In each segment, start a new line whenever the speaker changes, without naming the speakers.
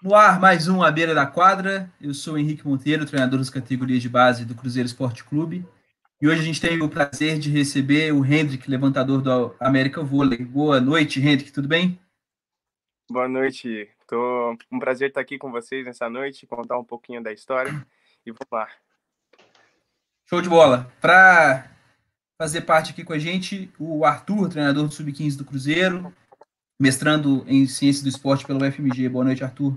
No ar, mais um à beira da quadra. Eu sou o Henrique Monteiro, treinador das categorias de base do Cruzeiro Esporte Clube. E hoje a gente tem o prazer de receber o Hendrick, levantador do América Vôlei. Boa noite, Hendrick, tudo bem?
Boa noite. Tô um prazer estar aqui com vocês nessa noite, contar um pouquinho da história e vamos lá.
Show de bola. Para fazer parte aqui com a gente, o Arthur, treinador do Sub-15 do Cruzeiro, mestrando em Ciências do Esporte pelo UFMG. Boa noite, Arthur.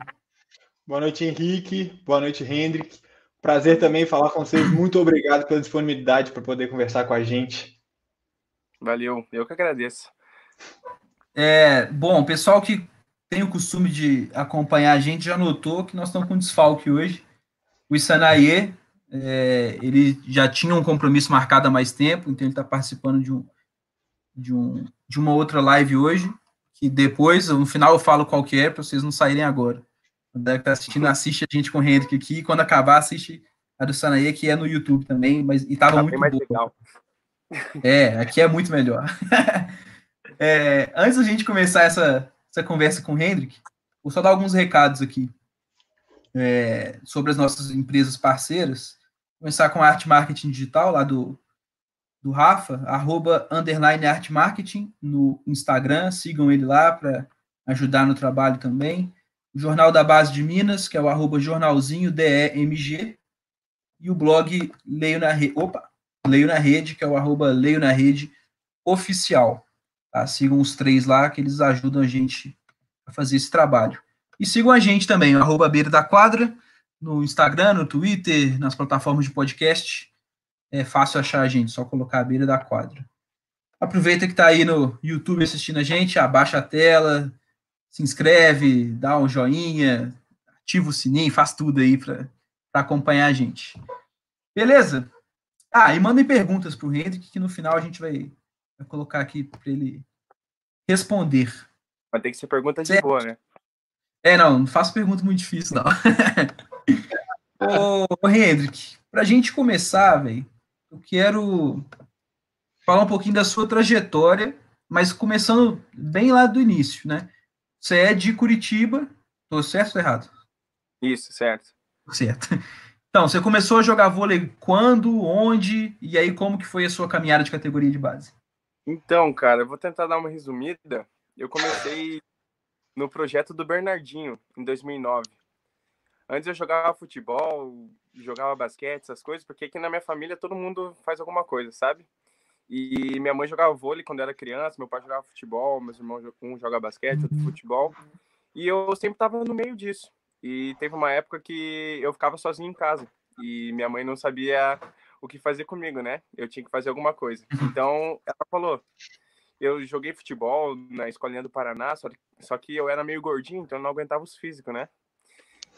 Boa noite, Henrique. Boa noite, Hendrick. Prazer também falar com vocês. Muito obrigado pela disponibilidade para poder conversar com a gente.
Valeu, eu que agradeço.
É, bom, pessoal que tem o costume de acompanhar a gente já notou que nós estamos com desfalque hoje. O Isanaie, é, ele já tinha um compromisso marcado há mais tempo, então ele está participando de, um, de, um, de uma outra live hoje que depois, no final, eu falo qual que é, para vocês não saírem agora. Quando que tá assistindo, assiste a gente com o Hendrick aqui, e quando acabar, assiste a do Sanaê, que é no YouTube também, mas e tava tá muito mais boa. legal. É, aqui é muito melhor. é, antes da gente começar essa, essa conversa com o Hendrick, vou só dar alguns recados aqui é, sobre as nossas empresas parceiras. Começar com a Arte Marketing Digital, lá do, do Rafa, arroba underline art marketing no Instagram, sigam ele lá para ajudar no trabalho também. O Jornal da Base de Minas, que é o arroba jornalzinho DEMG, e o blog Leio na Rede, opa, Leio na Rede, que é o arroba Leio na Rede oficial. Tá? Sigam os três lá, que eles ajudam a gente a fazer esse trabalho. E sigam a gente também, arroba Beira da Quadra, no Instagram, no Twitter, nas plataformas de podcast é fácil achar a gente, só colocar a beira da quadra. Aproveita que está aí no YouTube assistindo a gente, abaixa a tela, se inscreve, dá um joinha, ativa o sininho, faz tudo aí para acompanhar a gente. Beleza? Ah, e mandem perguntas para o Hendrick, que no final a gente vai, vai colocar aqui para ele responder.
Vai ter que ser pergunta de certo? boa, né?
É, não, não faço pergunta muito difícil, não. ô, ô Hendrick, para a gente começar, velho, eu quero falar um pouquinho da sua trajetória, mas começando bem lá do início, né? Você é de Curitiba, tô certo ou errado?
Isso, certo.
Certo. Então, você começou a jogar vôlei quando, onde, e aí como que foi a sua caminhada de categoria de base?
Então, cara, eu vou tentar dar uma resumida. Eu comecei no projeto do Bernardinho, em 2009. Antes eu jogava futebol, jogava basquete, essas coisas, porque aqui na minha família todo mundo faz alguma coisa, sabe? E minha mãe jogava vôlei quando era criança, meu pai jogava futebol, meus irmãos um joga basquete, outro futebol. E eu sempre tava no meio disso. E teve uma época que eu ficava sozinho em casa e minha mãe não sabia o que fazer comigo, né? Eu tinha que fazer alguma coisa. Então ela falou: eu joguei futebol na escolinha do Paraná, só que eu era meio gordinho, então eu não aguentava os físicos, né?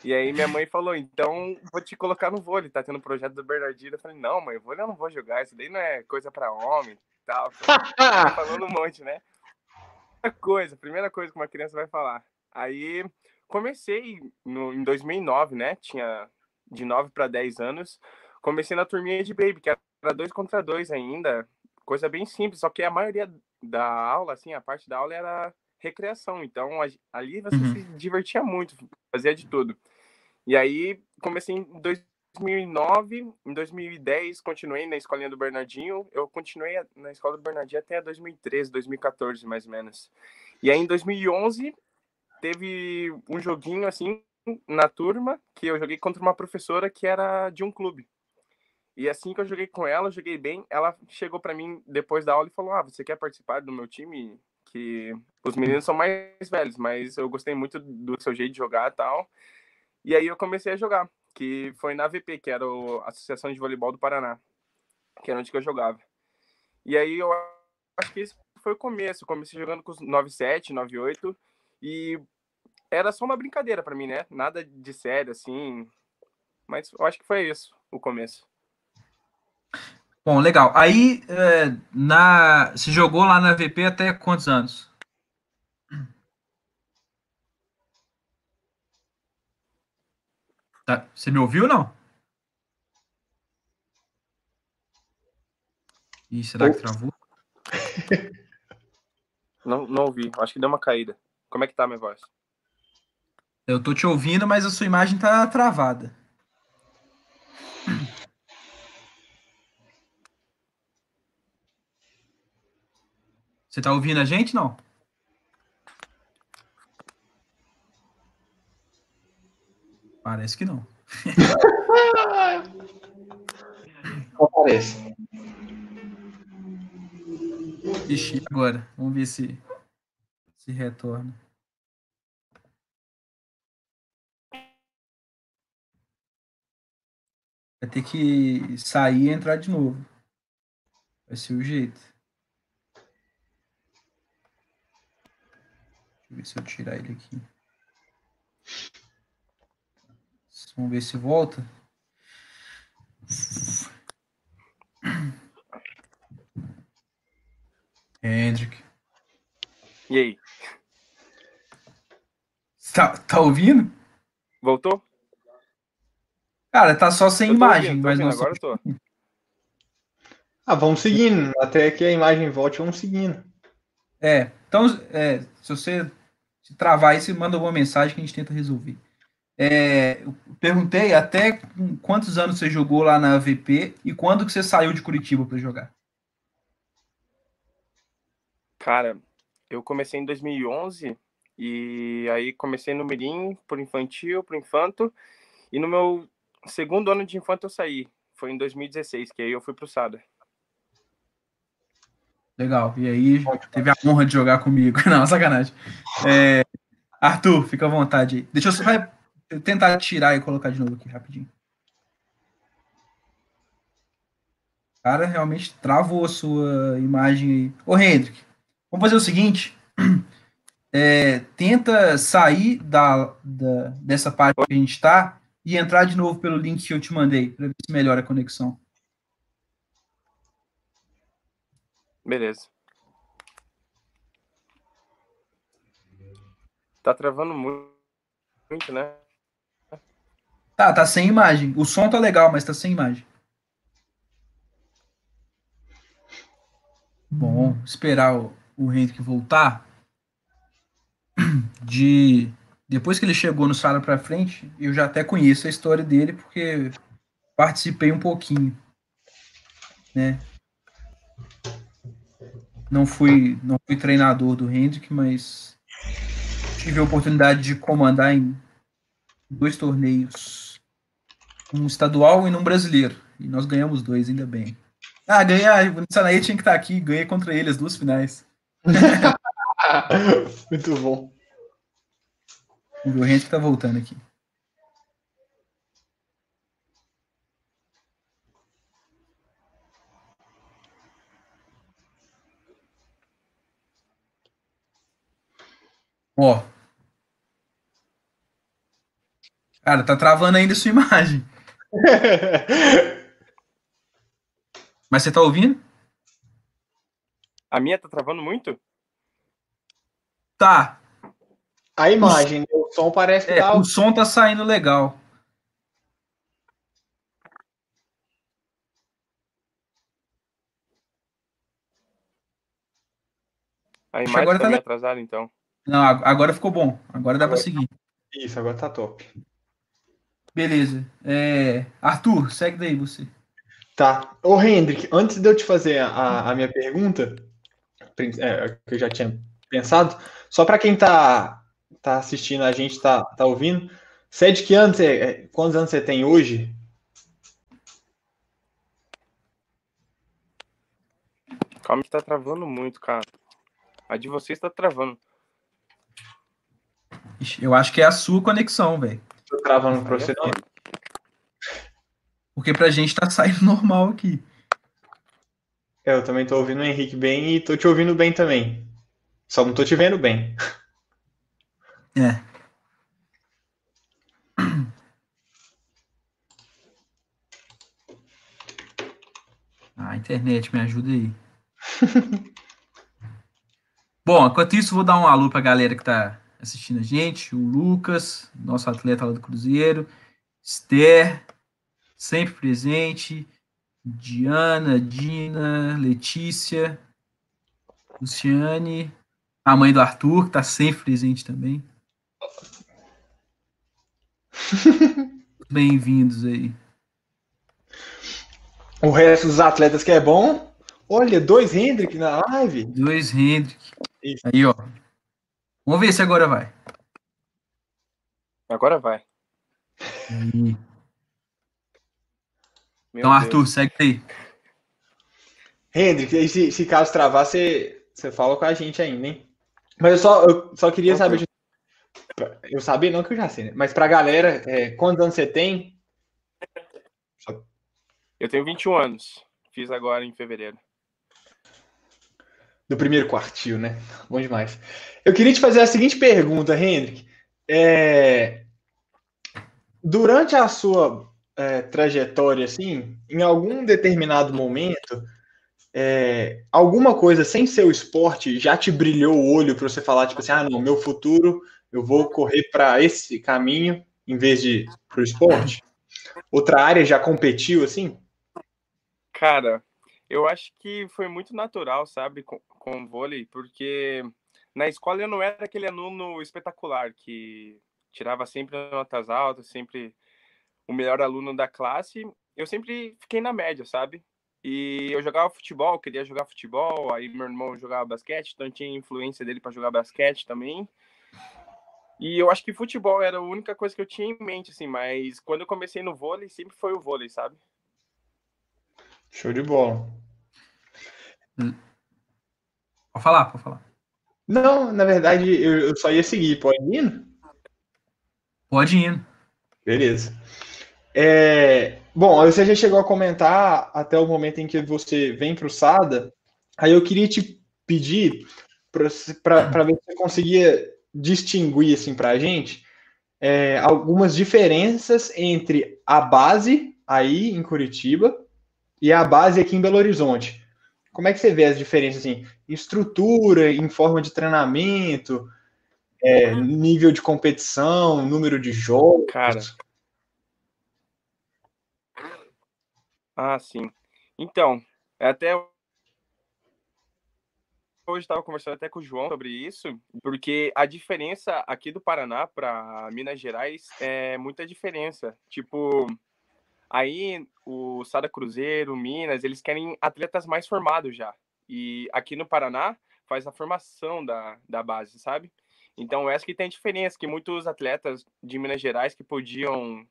E aí minha mãe falou, então vou te colocar no vôlei, tá tendo um projeto do Bernardino. Eu falei, não, mãe, vôlei eu não vou jogar, isso daí não é coisa para homem e tal. Falando um monte, né? Primeira coisa, primeira coisa que uma criança vai falar. Aí comecei no, em 2009, né? Tinha de 9 para 10 anos. Comecei na turminha de baby, que era dois contra dois ainda. Coisa bem simples, só que a maioria da aula, assim, a parte da aula era recreação. Então, ali você uhum. se divertia muito, fazia de tudo. E aí comecei em 2009, em 2010 continuei na escolinha do Bernardinho. Eu continuei na escola do Bernardinho até 2013, 2014 mais ou menos. E aí em 2011 teve um joguinho assim na turma que eu joguei contra uma professora que era de um clube. E assim que eu joguei com ela, eu joguei bem. Ela chegou para mim depois da aula e falou: "Ah, você quer participar do meu time?" Que os meninos são mais velhos, mas eu gostei muito do seu jeito de jogar tal. E aí eu comecei a jogar, que foi na AVP, que era a Associação de Voleibol do Paraná, que era onde que eu jogava. E aí eu acho que esse foi o começo. Comecei jogando com os 9-7, 9-8 e era só uma brincadeira para mim, né? Nada de sério, assim. Mas eu acho que foi isso, o começo.
Bom, legal. Aí, é, na, você jogou lá na VP até quantos anos? Tá, você me ouviu ou não? Ih, será que travou?
Não, não ouvi. Acho que deu uma caída. Como é que tá a minha voz?
Eu tô te ouvindo, mas a sua imagem tá travada. Você tá ouvindo a gente, não? Parece que não.
Não parece.
Ixi, agora. Vamos ver se se retorna. Vai ter que sair e entrar de novo. Vai ser o jeito. Deixa eu ver se eu tirar ele aqui. Vamos ver se volta. Hendrick.
E aí?
Tá, tá ouvindo?
Voltou?
Cara, tá só sem imagem,
ouvindo, tô
mas
ouvindo,
não
agora eu tô.
Ah, vamos seguindo. Até que a imagem volte, vamos seguindo.
É, então, é, se você se travar aí, você manda alguma mensagem que a gente tenta resolver. É, perguntei até quantos anos você jogou lá na AVP e quando que você saiu de Curitiba para jogar.
Cara, eu comecei em 2011 e aí comecei no Mirim, por infantil, por infanto, e no meu segundo ano de infanto eu saí. Foi em 2016, que aí eu fui pro Sada.
Legal. E aí, teve a honra de jogar comigo. Não, sacanagem. É, Arthur, fica à vontade aí. Deixa eu só tentar tirar e colocar de novo aqui rapidinho. Cara, realmente travou a sua imagem aí. Ô, Hendrick, vamos fazer o seguinte. É, tenta sair da, da, dessa parte que a gente está e entrar de novo pelo link que eu te mandei, para ver se melhora a conexão.
Beleza. Tá travando muito, muito, né?
Tá, tá sem imagem. O som tá legal, mas tá sem imagem. Bom, esperar o, o Henrique voltar. De depois que ele chegou no Sala para frente, eu já até conheço a história dele porque participei um pouquinho, né? Não fui, não fui treinador do Hendrick, mas tive a oportunidade de comandar em dois torneios, um estadual e um brasileiro, e nós ganhamos dois, ainda bem. Ah, ganhar, o Sanaí tinha que estar aqui, ganhei contra ele as duas finais.
Muito bom.
O Hendrick tá voltando aqui. Ó. Cara, tá travando ainda a sua imagem. Mas você tá ouvindo?
A minha tá travando muito?
Tá.
A imagem, né? o som parece que
É,
tá.
o som tá saindo legal.
A imagem
agora
tá
tá
meio atrasada, então.
Não, ag- agora ficou bom. Agora dá pra
Agora-
seguir.
Isso, agora tá top.
Beleza. É, Arthur, segue daí você.
Tá. Ô, Hendrik, antes de eu te fazer a, a minha pergunta, prin- é, que eu já tinha pensado, só para quem tá, tá assistindo a gente, tá, tá ouvindo, você é de que ano? Você, é, quantos anos você tem hoje?
Calma que tá travando muito, cara. A de vocês tá travando.
Eu acho que é a sua conexão, velho.
Tô travando pra
é
você, não?
foda.
Porque pra gente tá saindo normal aqui.
É, eu também tô ouvindo o Henrique bem e tô te ouvindo bem também. Só não tô te vendo bem.
É. Ah, internet, me ajuda aí. Bom, enquanto isso, vou dar um alô pra galera que tá assistindo a gente. O Lucas, nosso atleta lá do Cruzeiro. Esther, sempre presente. Diana, Dina, Letícia, Luciane, a mãe do Arthur, que tá sempre presente também. Bem-vindos aí.
O resto dos atletas que é bom. Olha, dois Hendrick na live.
Dois Hendrick. Aí, ó. Vamos ver se agora vai.
Agora vai.
Então, Arthur, segue aí.
Hendrick, se, se caso travar, você, você fala com a gente ainda, hein? Mas eu só, eu só queria saber. Eu sabia, não que eu já sei, né? Mas pra galera, é, quantos anos você tem?
Eu tenho 21 anos. Fiz agora em fevereiro.
Do primeiro quartil, né? Bom demais. Eu queria te fazer a seguinte pergunta, Hendrick. É... Durante a sua é, trajetória, assim, em algum determinado momento, é, alguma coisa sem ser o esporte já te brilhou o olho para você falar, tipo assim, ah, não, meu futuro eu vou correr para esse caminho em vez de para o esporte? Outra área já competiu assim?
Cara, eu acho que foi muito natural, sabe, com, vôlei, porque na escola eu não era aquele aluno espetacular que tirava sempre notas altas, sempre o melhor aluno da classe. Eu sempre fiquei na média, sabe? E eu jogava futebol, queria jogar futebol, aí meu irmão jogava basquete, então tinha influência dele para jogar basquete também. E eu acho que futebol era a única coisa que eu tinha em mente, assim, mas quando eu comecei no vôlei, sempre foi o vôlei, sabe?
Show de bola.
Hum. Pode falar, pode falar.
Não, na verdade, eu só ia seguir. Pode ir?
Pode ir.
Beleza. É, bom, você já chegou a comentar até o momento em que você vem para o SADA. Aí eu queria te pedir para ver se você conseguia distinguir assim, para a gente é, algumas diferenças entre a base aí em Curitiba e a base aqui em Belo Horizonte. Como é que você vê as diferenças assim, estrutura, em forma de treinamento, é, nível de competição, número de jogos?
Cara, Ah, sim. Então, é até hoje estava conversando até com o João sobre isso, porque a diferença aqui do Paraná para Minas Gerais é muita diferença. Tipo, aí o Sada Cruzeiro, Minas, eles querem atletas mais formados já. E aqui no Paraná faz a formação da, da base, sabe? Então, essa que tem diferença, que muitos atletas de Minas Gerais que podiam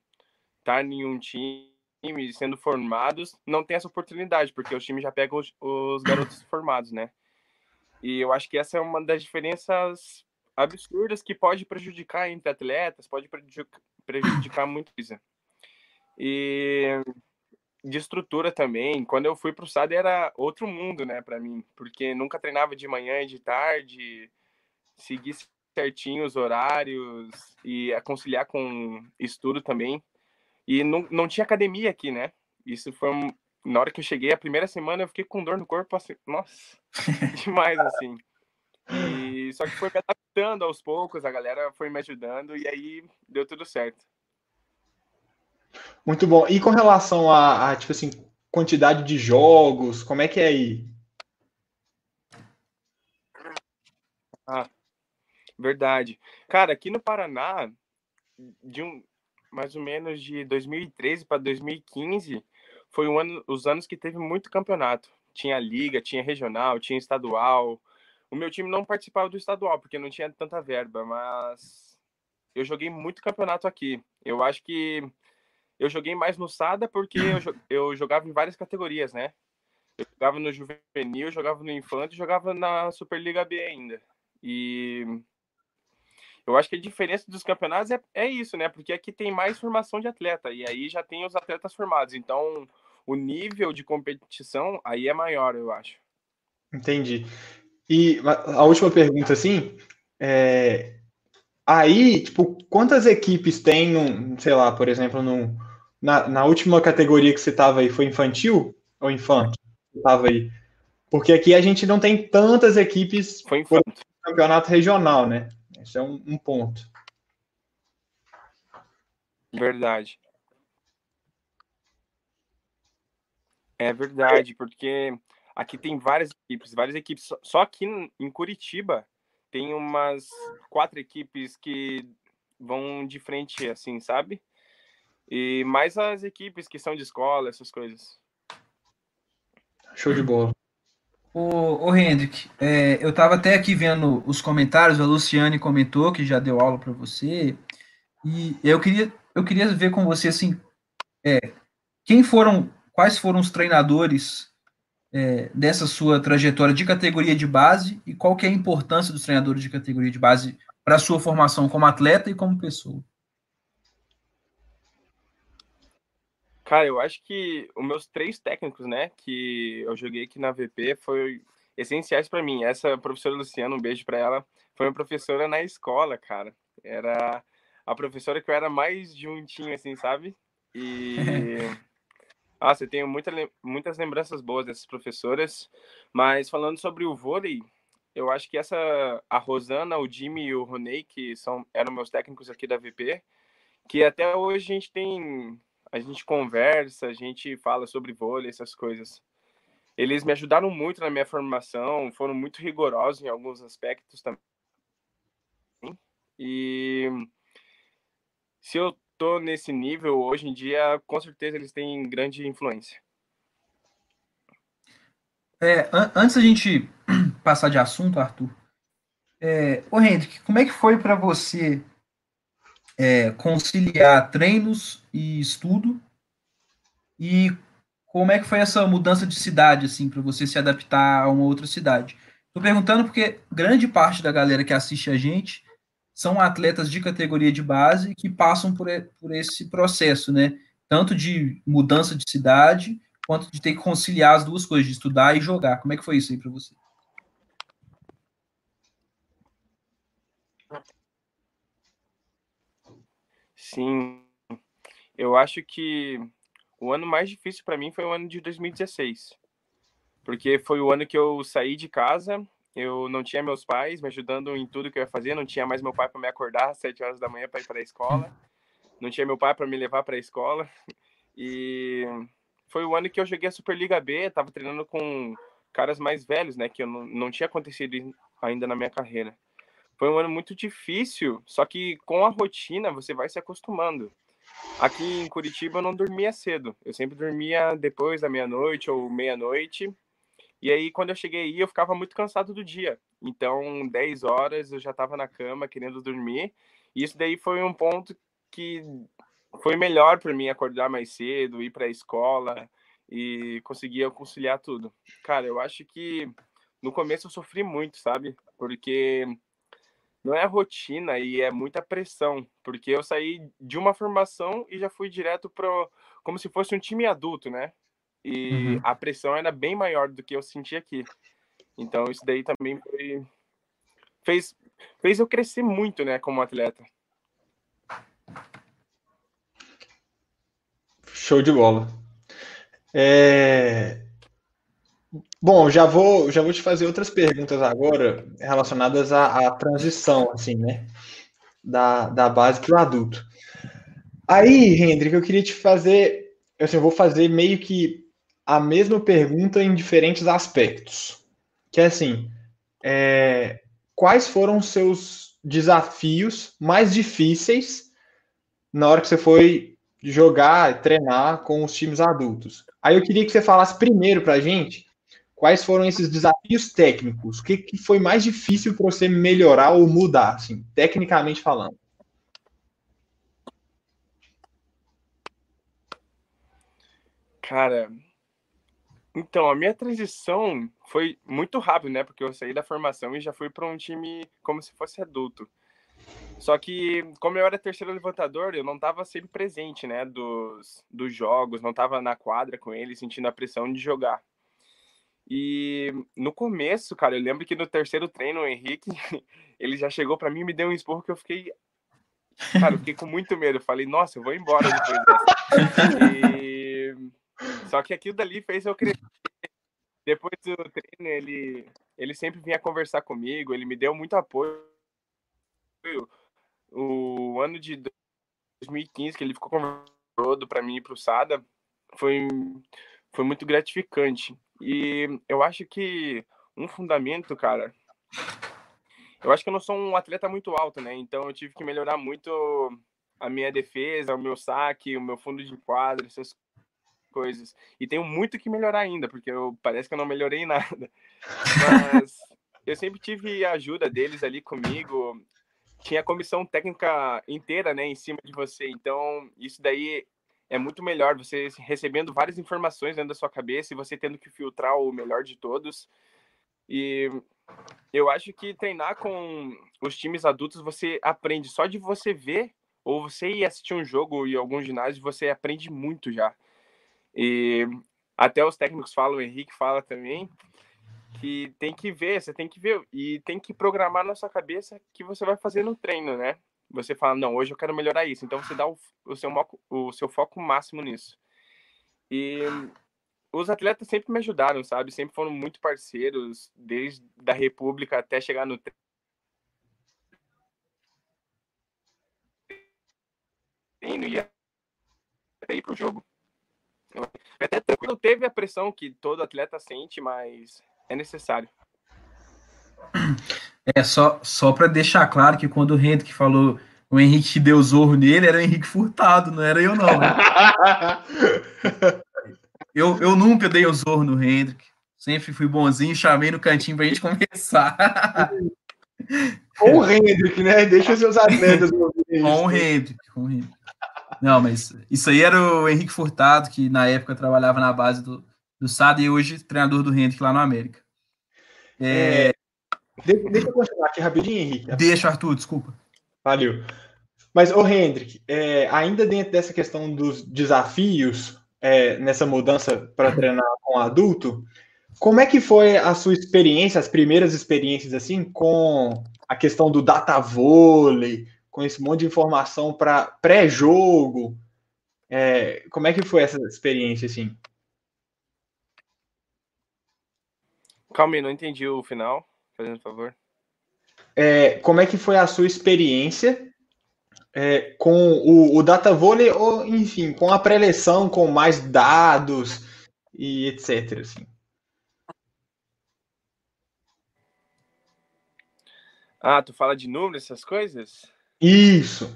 estar em um time sendo formados não tem essa oportunidade, porque os times já pegam os, os garotos formados, né? E eu acho que essa é uma das diferenças absurdas que pode prejudicar entre atletas, pode prejudicar, prejudicar muito isso. E de estrutura também. Quando eu fui para o SAD era outro mundo, né, para mim, porque nunca treinava de manhã e de tarde, seguir certinho os horários e conciliar com estudo também. E não, não tinha academia aqui, né? Isso foi um... na hora que eu cheguei, a primeira semana eu fiquei com dor no corpo, assim, nossa, demais, assim. E só que foi me adaptando aos poucos, a galera foi me ajudando e aí deu tudo certo.
Muito bom. E com relação a, a tipo assim, quantidade de jogos, como é que é aí?
Ah, verdade. Cara, aqui no Paraná, de um, mais ou menos de 2013 para 2015, foi um ano, os anos que teve muito campeonato. Tinha liga, tinha regional, tinha estadual. O meu time não participava do estadual porque não tinha tanta verba, mas eu joguei muito campeonato aqui. Eu acho que eu joguei mais no Sada porque eu, eu jogava em várias categorias, né? Eu jogava no juvenil, jogava no infante, jogava na Superliga B ainda. E eu acho que a diferença dos campeonatos é, é isso, né? Porque aqui tem mais formação de atleta e aí já tem os atletas formados. Então, o nível de competição aí é maior, eu acho.
Entendi. E a última pergunta, assim, é... aí, tipo, quantas equipes tem, num, sei lá, por exemplo, num, na, na última categoria que você estava aí, foi infantil ou infanto? Estava aí. Porque aqui a gente não tem tantas equipes
foi infanto.
campeonato regional, né? Isso é um, um ponto.
Verdade. É verdade, porque aqui tem várias equipes, várias equipes. Só aqui em Curitiba tem umas quatro equipes que vão de frente, assim, sabe? E mais as equipes que são de escola, essas coisas.
Show de bola.
Ô, ô Hendrick, é, eu estava até aqui vendo os comentários, a Luciane comentou que já deu aula para você, e eu queria, eu queria ver com você, assim, é, quem foram, quais foram os treinadores é, dessa sua trajetória de categoria de base e qual que é a importância dos treinadores de categoria de base para a sua formação como atleta e como pessoa?
Cara, eu acho que os meus três técnicos, né, que eu joguei aqui na VP, foi essenciais para mim. Essa professora Luciana, um beijo para ela, foi uma professora na escola, cara. Era a professora que eu era mais juntinho, assim, sabe? E. Nossa, eu tenho muita, muitas lembranças boas dessas professoras. Mas falando sobre o vôlei, eu acho que essa. A Rosana, o Jimmy e o Ronei, que são, eram meus técnicos aqui da VP, que até hoje a gente tem a gente conversa, a gente fala sobre vôlei, essas coisas. Eles me ajudaram muito na minha formação, foram muito rigorosos em alguns aspectos também. E se eu tô nesse nível hoje em dia, com certeza eles têm grande influência.
É, an antes da gente passar de assunto, Arthur, é, ô Hendrick, como é que foi para você é, conciliar treinos e estudo e como é que foi essa mudança de cidade assim para você se adaptar a uma outra cidade? Estou perguntando porque grande parte da galera que assiste a gente são atletas de categoria de base que passam por, por esse processo, né? Tanto de mudança de cidade quanto de ter que conciliar as duas coisas, de estudar e jogar. Como é que foi isso aí para você?
Sim, eu acho que o ano mais difícil para mim foi o ano de 2016, porque foi o ano que eu saí de casa, eu não tinha meus pais me ajudando em tudo que eu ia fazer, não tinha mais meu pai para me acordar às 7 horas da manhã para ir para a escola, não tinha meu pai para me levar para a escola, e foi o ano que eu joguei a Superliga B, estava treinando com caras mais velhos, né, que eu não, não tinha acontecido ainda na minha carreira. Foi um ano muito difícil, só que com a rotina você vai se acostumando. Aqui em Curitiba eu não dormia cedo, eu sempre dormia depois da meia-noite ou meia-noite. E aí quando eu cheguei aí eu ficava muito cansado do dia. Então, 10 horas eu já estava na cama querendo dormir. E isso daí foi um ponto que foi melhor para mim acordar mais cedo, ir para a escola e conseguir conciliar tudo. Cara, eu acho que no começo eu sofri muito, sabe? Porque não é rotina e é muita pressão, porque eu saí de uma formação e já fui direto para como se fosse um time adulto, né? E uhum. a pressão era bem maior do que eu senti aqui. Então isso daí também foi fez fez eu crescer muito, né, como atleta.
Show de bola. É... Bom, já vou, já vou te fazer outras perguntas agora relacionadas à, à transição, assim, né? Da, da base para o adulto. Aí, Hendrik, eu queria te fazer, assim, eu vou fazer meio que a mesma pergunta em diferentes aspectos. Que é assim, é, quais foram os seus desafios mais difíceis na hora que você foi jogar, treinar com os times adultos? Aí eu queria que você falasse primeiro para a gente quais foram esses desafios técnicos? O que, que foi mais difícil para você melhorar ou mudar, assim, tecnicamente falando?
Cara, então, a minha transição foi muito rápido, né? Porque eu saí da formação e já fui para um time como se fosse adulto. Só que, como eu era terceiro levantador, eu não estava sempre presente, né? Dos, dos jogos, não estava na quadra com ele, sentindo a pressão de jogar. E no começo, cara, eu lembro que no terceiro treino, o Henrique, ele já chegou para mim e me deu um esporro que eu fiquei. Cara, eu fiquei com muito medo. Eu falei, nossa, eu vou embora depois dessa. E... Só que aquilo dali fez eu crescer. Depois do treino, ele, ele sempre vinha conversar comigo, ele me deu muito apoio. O ano de 2015, que ele ficou conversando para mim e para o Sada, foi, foi muito gratificante. E eu acho que um fundamento, cara. Eu acho que eu não sou um atleta muito alto, né? Então eu tive que melhorar muito a minha defesa, o meu saque, o meu fundo de quadro, essas coisas. E tenho muito que melhorar ainda, porque eu parece que eu não melhorei nada. Mas eu sempre tive a ajuda deles ali comigo. Tinha a comissão técnica inteira, né, em cima de você. Então, isso daí é muito melhor você recebendo várias informações dentro da sua cabeça e você tendo que filtrar o melhor de todos. E eu acho que treinar com os times adultos você aprende só de você ver ou você ir assistir um jogo em algum ginásio, você aprende muito já. E até os técnicos falam, o Henrique fala também, que tem que ver, você tem que ver e tem que programar na sua cabeça que você vai fazer no treino, né? Você fala, não, hoje eu quero melhorar isso. Então você dá o, o, seu, o seu foco máximo nisso. E os atletas sempre me ajudaram, sabe? Sempre foram muito parceiros, desde da República até chegar no treino e até ir pro jogo. Até tranquilo, teve a pressão que todo atleta sente, mas é necessário.
É, só, só para deixar claro que quando o Henrique falou o Henrique deu zorro nele, era o Henrique Furtado, não era eu não. Né? eu, eu nunca dei o zorro no Hendrick. Sempre fui bonzinho, chamei no cantinho pra gente conversar.
Com o Hendrick, né? Deixa seus atletas
Com o Hendrick, com o Hendrick. Não, mas isso aí era o Henrique Furtado, que na época trabalhava na base do, do SAD e hoje treinador do Hendrick lá no América.
É... É, deixa eu continuar aqui rapidinho, Henrique.
Deixa, Arthur, desculpa.
Valeu. Mas, ô Hendrick, é, ainda dentro dessa questão dos desafios, é, nessa mudança para treinar com adulto, como é que foi a sua experiência, as primeiras experiências, assim, com a questão do data vôlei, com esse monte de informação para pré-jogo. É, como é que foi essa experiência, assim?
Calma aí, não entendi o final, fazendo favor.
É, como é que foi a sua experiência é, com o, o data vôlei, ou enfim, com a pré-eleção, com mais dados e etc. Assim.
Ah, tu fala de números, essas coisas?
Isso.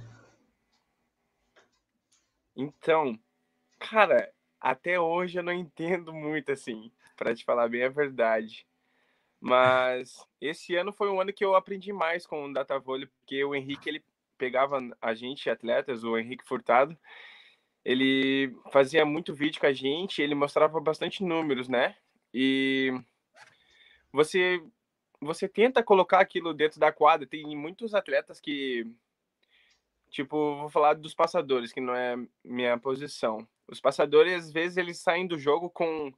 Então, cara, até hoje eu não entendo muito assim, para te falar bem a verdade. Mas esse ano foi um ano que eu aprendi mais com o data vôlei, porque o Henrique ele pegava a gente atletas, o Henrique Furtado, ele fazia muito vídeo com a gente, ele mostrava bastante números, né? E você você tenta colocar aquilo dentro da quadra. Tem muitos atletas que Tipo, vou falar dos passadores, que não é minha posição. Os passadores, às vezes, eles saem do jogo com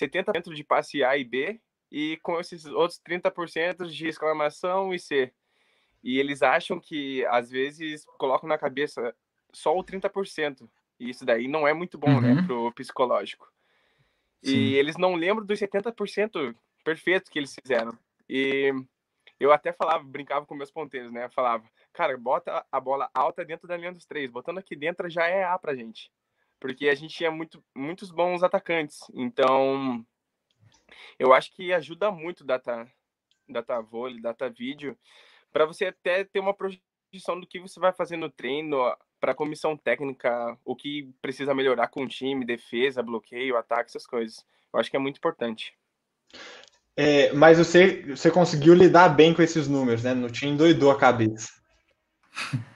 70% de passe A e B e com esses outros 30% de exclamação e C. E eles acham que, às vezes, colocam na cabeça só o 30%. E isso daí não é muito bom, né, uhum. né, pro psicológico. Sim. E eles não lembram dos 70% perfeitos que eles fizeram. E eu até falava, brincava com meus ponteiros, né? Falava, cara, bota a bola alta dentro da linha dos três. Botando aqui dentro já é A pra gente. Porque a gente tinha muito, muitos bons atacantes. Então, eu acho que ajuda muito data, data vôlei, data vídeo, para você até ter uma projeção do que você vai fazer no treino, para a comissão técnica, o que precisa melhorar com o time, defesa, bloqueio, ataque, essas coisas. Eu acho que é muito importante.
É, mas você, você conseguiu lidar bem com esses números, né? Não tinha endoidou a cabeça.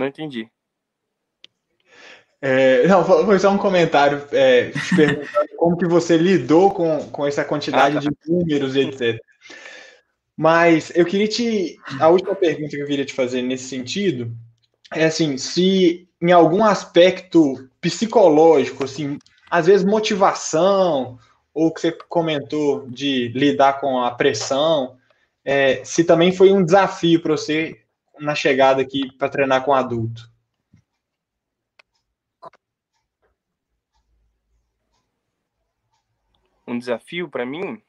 Não entendi.
É, não, foi só um comentário é, te perguntando como que você lidou com, com essa quantidade ah, tá. de números e etc. Mas eu queria te. A última pergunta que eu queria te fazer nesse sentido é assim, se em algum aspecto psicológico, assim, às vezes motivação, ou que você comentou de lidar com a pressão, é, se também foi um desafio para você na chegada aqui para treinar com adulto.
Um desafio para mim?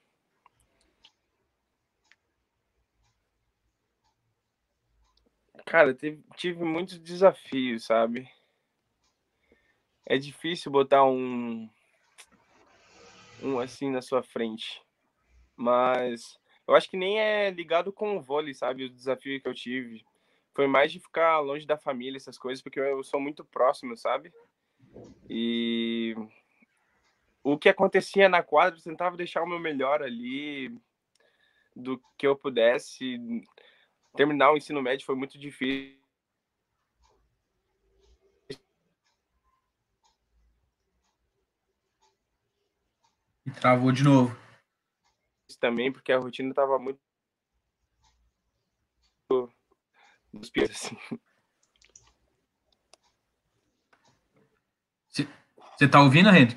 Cara, teve, tive muitos desafios, sabe? é difícil botar um um assim na sua frente. Mas eu acho que nem é ligado com o vôlei, sabe? O desafio que eu tive. Foi mais de ficar longe da família, essas coisas, porque eu sou muito próximo, sabe? E o que acontecia na quadra, eu tentava deixar o meu melhor ali, do que eu pudesse. Terminar o ensino médio foi muito difícil.
E travou de novo.
Também, porque a rotina estava muito dos piores, assim.
Você tá ouvindo, Henrique?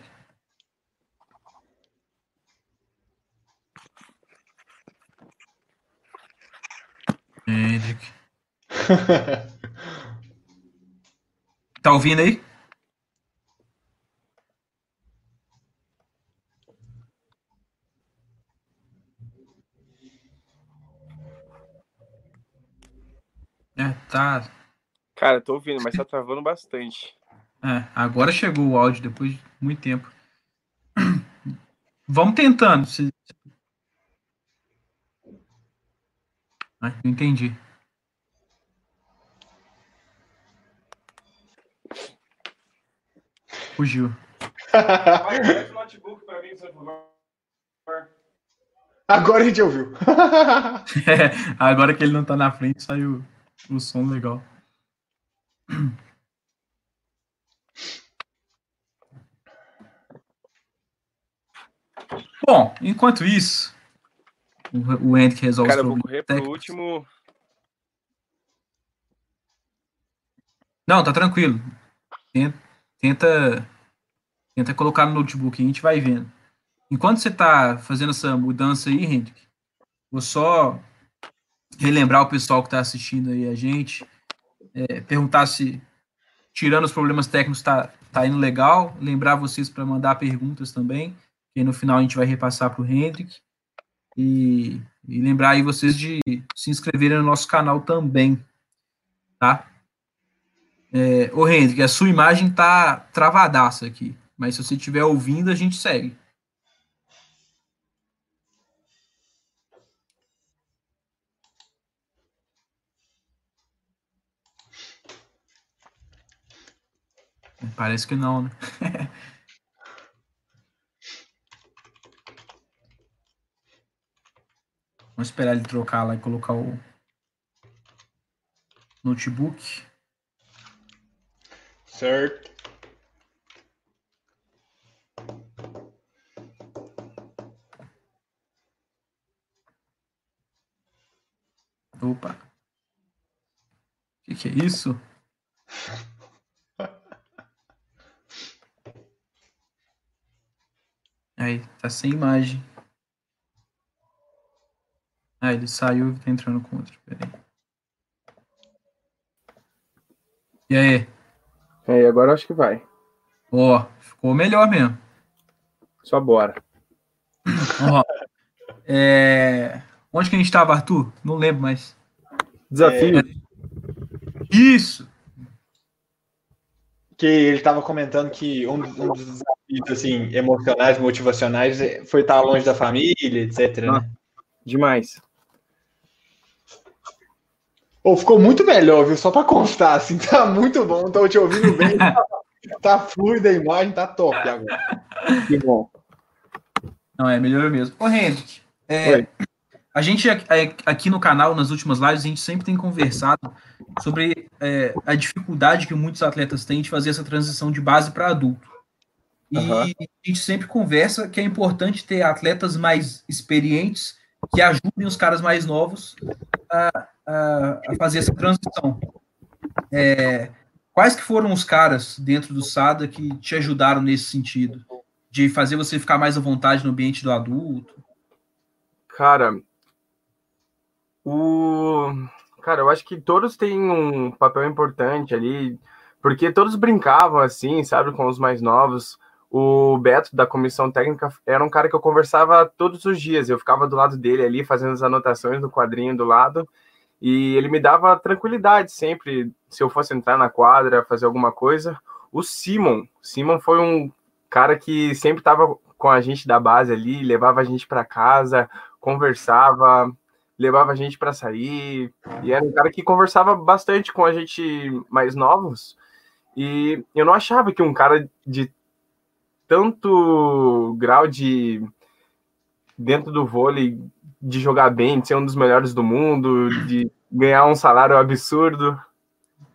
Hendrick. tá ouvindo aí? É, tá.
Cara, tô ouvindo, mas tá travando bastante.
É, agora chegou o áudio depois de muito tempo. Vamos tentando. Se... Ah, não entendi. Fugiu.
Agora a gente ouviu.
é, agora que ele não tá na frente, saiu o som legal. Bom, enquanto isso, o, o Henrique resolve
Cara, eu vou correr técnicos. pro último.
Não, tá tranquilo. Tenta, tenta, tenta colocar no notebook, a gente vai vendo. Enquanto você tá fazendo essa mudança aí, Henrique, vou só relembrar o pessoal que está assistindo aí a gente, é, perguntar se, tirando os problemas técnicos, está tá indo legal, lembrar vocês para mandar perguntas também, que no final a gente vai repassar para o Hendrik, e, e, lembrar aí vocês de se inscreverem no nosso canal também, tá? É, ô Hendrik, a sua imagem tá travadaça aqui, mas se você estiver ouvindo, a gente segue. Parece que não, né? Vamos esperar ele trocar lá e colocar o notebook.
Certo.
Opa. O que, que é isso? Aí, tá sem imagem. Ah, ele saiu e tá entrando com outro. Peraí. E aí?
É, agora acho que vai.
Ó, oh, ficou melhor mesmo.
Só bora.
Ó, é... Onde que a gente tava, Arthur? Não lembro mais.
Desafio. É...
Isso!
Que ele tava comentando que um, um dos assim, emocionais, motivacionais, é, foi estar longe da família, etc. Né?
Demais.
Oh, ficou muito melhor, viu? Só para constar, assim, tá muito bom, tô te ouvindo bem. tá, tá fluida a imagem, tá top agora.
Que bom. Não, é, melhorou mesmo. Ô, Henrique, é, a gente é, aqui no canal, nas últimas lives, a gente sempre tem conversado sobre é, a dificuldade que muitos atletas têm de fazer essa transição de base para adulto. E uhum. a gente sempre conversa que é importante ter atletas mais experientes que ajudem os caras mais novos a, a, a fazer essa transição. É, quais que foram os caras dentro do SADA que te ajudaram nesse sentido? De fazer você ficar mais à vontade no ambiente do adulto?
Cara, o... Cara, eu acho que todos têm um papel importante ali, porque todos brincavam assim, sabe, com os mais novos o Beto, da comissão técnica, era um cara que eu conversava todos os dias. Eu ficava do lado dele ali, fazendo as anotações no quadrinho do lado, e ele me dava tranquilidade sempre, se eu fosse entrar na quadra, fazer alguma coisa. O Simon, Simon foi um cara que sempre estava com a gente da base ali, levava a gente para casa, conversava, levava a gente para sair, e era um cara que conversava bastante com a gente mais novos. E eu não achava que um cara de tanto grau de dentro do vôlei de jogar bem, de ser um dos melhores do mundo, de ganhar um salário absurdo.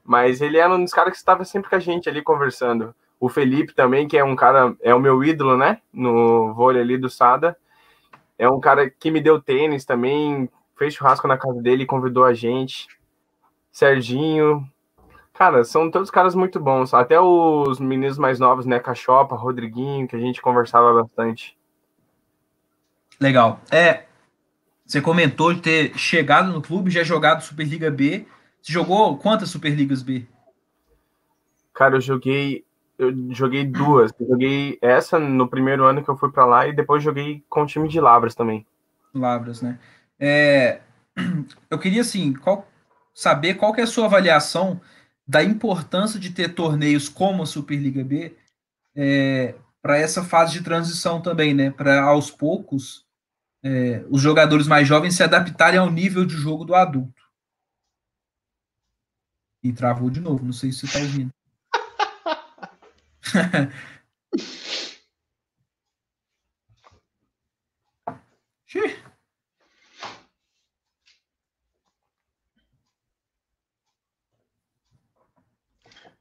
Mas ele era um dos caras que estava sempre com a gente ali conversando. O Felipe também, que é um cara, é o meu ídolo, né? No vôlei ali do Sada. É um cara que me deu tênis também, fez churrasco na casa dele, convidou a gente. Serginho. Cara, são todos caras muito bons. Até os meninos mais novos, né? Cachopa, Rodriguinho, que a gente conversava bastante.
Legal. É, você comentou de ter chegado no clube, já jogado Superliga B. Você jogou quantas Superligas B?
Cara, eu joguei eu joguei duas. Eu joguei essa no primeiro ano que eu fui para lá e depois joguei com o time de Labras também.
Labras, né? É, eu queria assim, qual, saber qual que é a sua avaliação da importância de ter torneios como a Superliga B é, para essa fase de transição também, né? Para aos poucos é, os jogadores mais jovens se adaptarem ao nível de jogo do adulto. E travou de novo, não sei se você está ouvindo.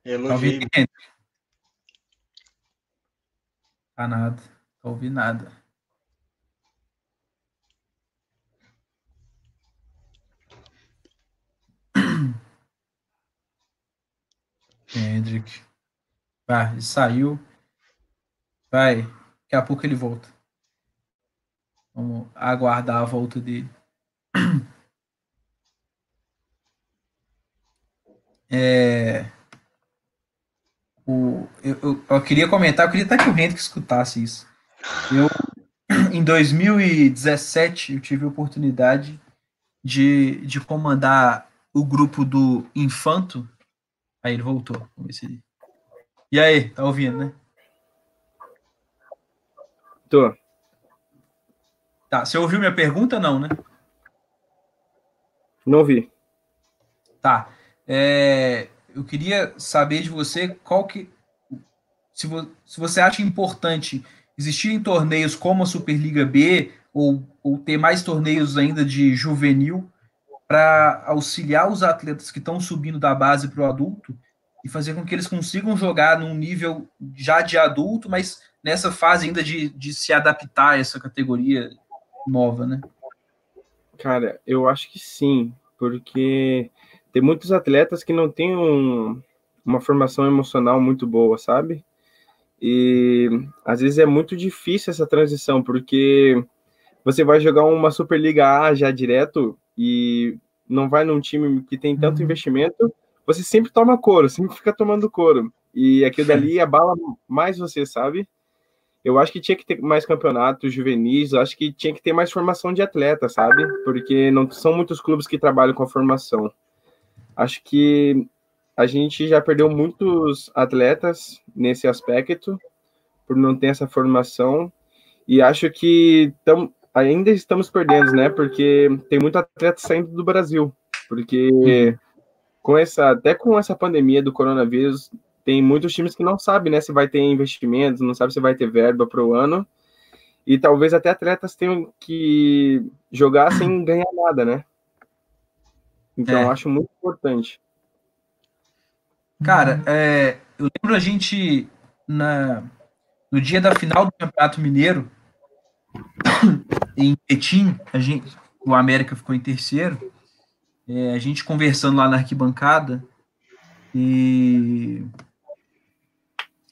Elogio. Tá ouvindo? Tá nada. Tá ouvindo nada. Hendrick. Vai, ele saiu. Vai. Daqui a pouco ele volta. Vamos aguardar a volta dele. É, o, eu, eu, eu, queria comentar, eu queria até que o Hendrick escutasse isso. Eu, em 2017, eu tive a oportunidade de, de comandar o grupo do Infanto. Aí ele voltou. Vamos ver se ele. E aí, tá ouvindo, né?
Tô.
Tá, você ouviu minha pergunta, não, né?
Não ouvi.
Tá. É, eu queria saber de você qual que. Se, vo, se você acha importante existirem torneios como a Superliga B ou, ou ter mais torneios ainda de juvenil para auxiliar os atletas que estão subindo da base para o adulto e fazer com que eles consigam jogar num nível já de adulto, mas nessa fase ainda de, de se adaptar a essa categoria nova, né?
Cara, eu acho que sim, porque tem muitos atletas que não têm um, uma formação emocional muito boa, sabe? E às vezes é muito difícil essa transição, porque você vai jogar uma Superliga A já direto e não vai num time que tem tanto uhum. investimento você sempre toma couro, sempre fica tomando couro. E aquilo dali abala mais você, sabe? Eu acho que tinha que ter mais campeonatos juvenis, acho que tinha que ter mais formação de atleta, sabe? Porque não são muitos clubes que trabalham com a formação. Acho que a gente já perdeu muitos atletas nesse aspecto por não ter essa formação e acho que tam, ainda estamos perdendo, né? Porque tem muito atleta saindo do Brasil, porque com essa, até com essa pandemia do coronavírus, tem muitos times que não sabem, né, se vai ter investimentos, não sabe se vai ter verba para o ano, e talvez até atletas tenham que jogar sem ganhar nada, né? Então, é. eu acho muito importante.
Cara, é, eu lembro a gente, na, no dia da final do Campeonato Mineiro, em Petim, a gente, o América ficou em terceiro, é, a gente conversando lá na arquibancada e,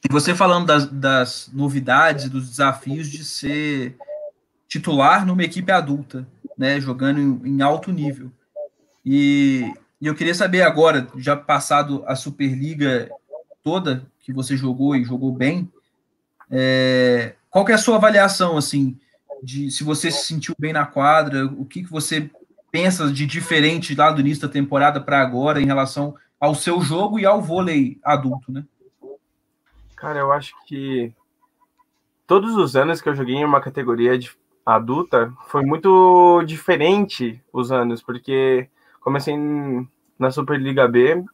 e você falando das, das novidades, dos desafios de ser titular numa equipe adulta, né, jogando em, em alto nível. E, e eu queria saber agora, já passado a Superliga toda que você jogou e jogou bem, é, qual que é a sua avaliação, assim, de se você se sentiu bem na quadra, o que, que você pensa de diferente lá do início da temporada para agora em relação ao seu jogo e ao vôlei adulto, né?
Cara, eu acho que todos os anos que eu joguei em uma categoria adulta, foi muito diferente os anos, porque comecei na Superliga B,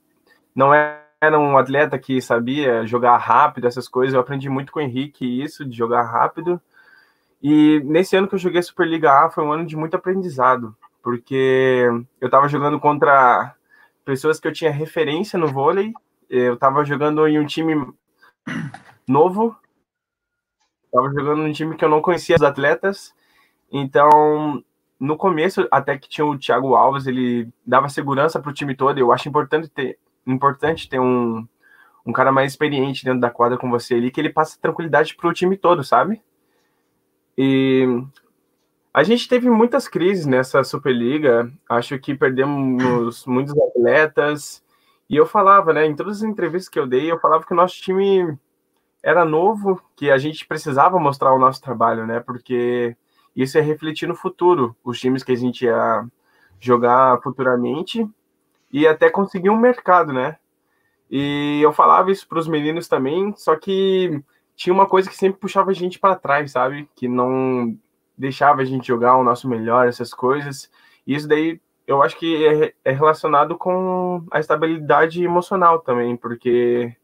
não era um atleta que sabia jogar rápido, essas coisas, eu aprendi muito com o Henrique isso, de jogar rápido, e nesse ano que eu joguei a Superliga A foi um ano de muito aprendizado, porque eu estava jogando contra pessoas que eu tinha referência no vôlei, eu estava jogando em um time novo, estava jogando num time que eu não conhecia os atletas, então no começo, até que tinha o Thiago Alves, ele dava segurança para o time todo, eu acho importante ter, importante ter um, um cara mais experiente dentro da quadra com você ali, que ele passa tranquilidade para o time todo, sabe? E a gente teve muitas crises nessa Superliga. Acho que perdemos muitos atletas. E eu falava, né, em todas as entrevistas que eu dei, eu falava que o nosso time era novo, que a gente precisava mostrar o nosso trabalho, né? Porque isso é refletir no futuro, os times que a gente ia jogar futuramente e até conseguir um mercado, né? E eu falava isso para os meninos também, só que tinha uma coisa que sempre puxava a gente para trás, sabe? Que não deixava a gente jogar o nosso melhor, essas coisas. E isso daí eu acho que é, é relacionado com a estabilidade emocional também, porque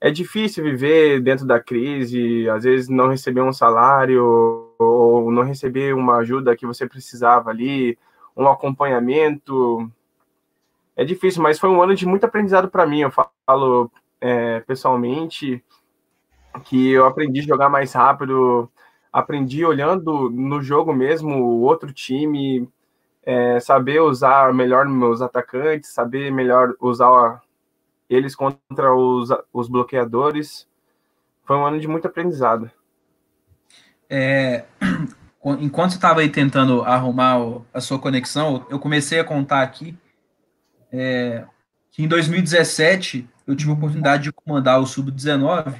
é difícil viver dentro da crise, às vezes não receber um salário ou não receber uma ajuda que você precisava ali, um acompanhamento. É difícil, mas foi um ano de muito aprendizado para mim. Eu falo é, pessoalmente que eu aprendi a jogar mais rápido, aprendi olhando no jogo mesmo o outro time, é, saber usar melhor meus atacantes, saber melhor usar eles contra os, os bloqueadores. Foi um ano de muito aprendizado.
É, enquanto você estava aí tentando arrumar a sua conexão, eu comecei a contar aqui é, que em 2017 eu tive a oportunidade de comandar o Sub-19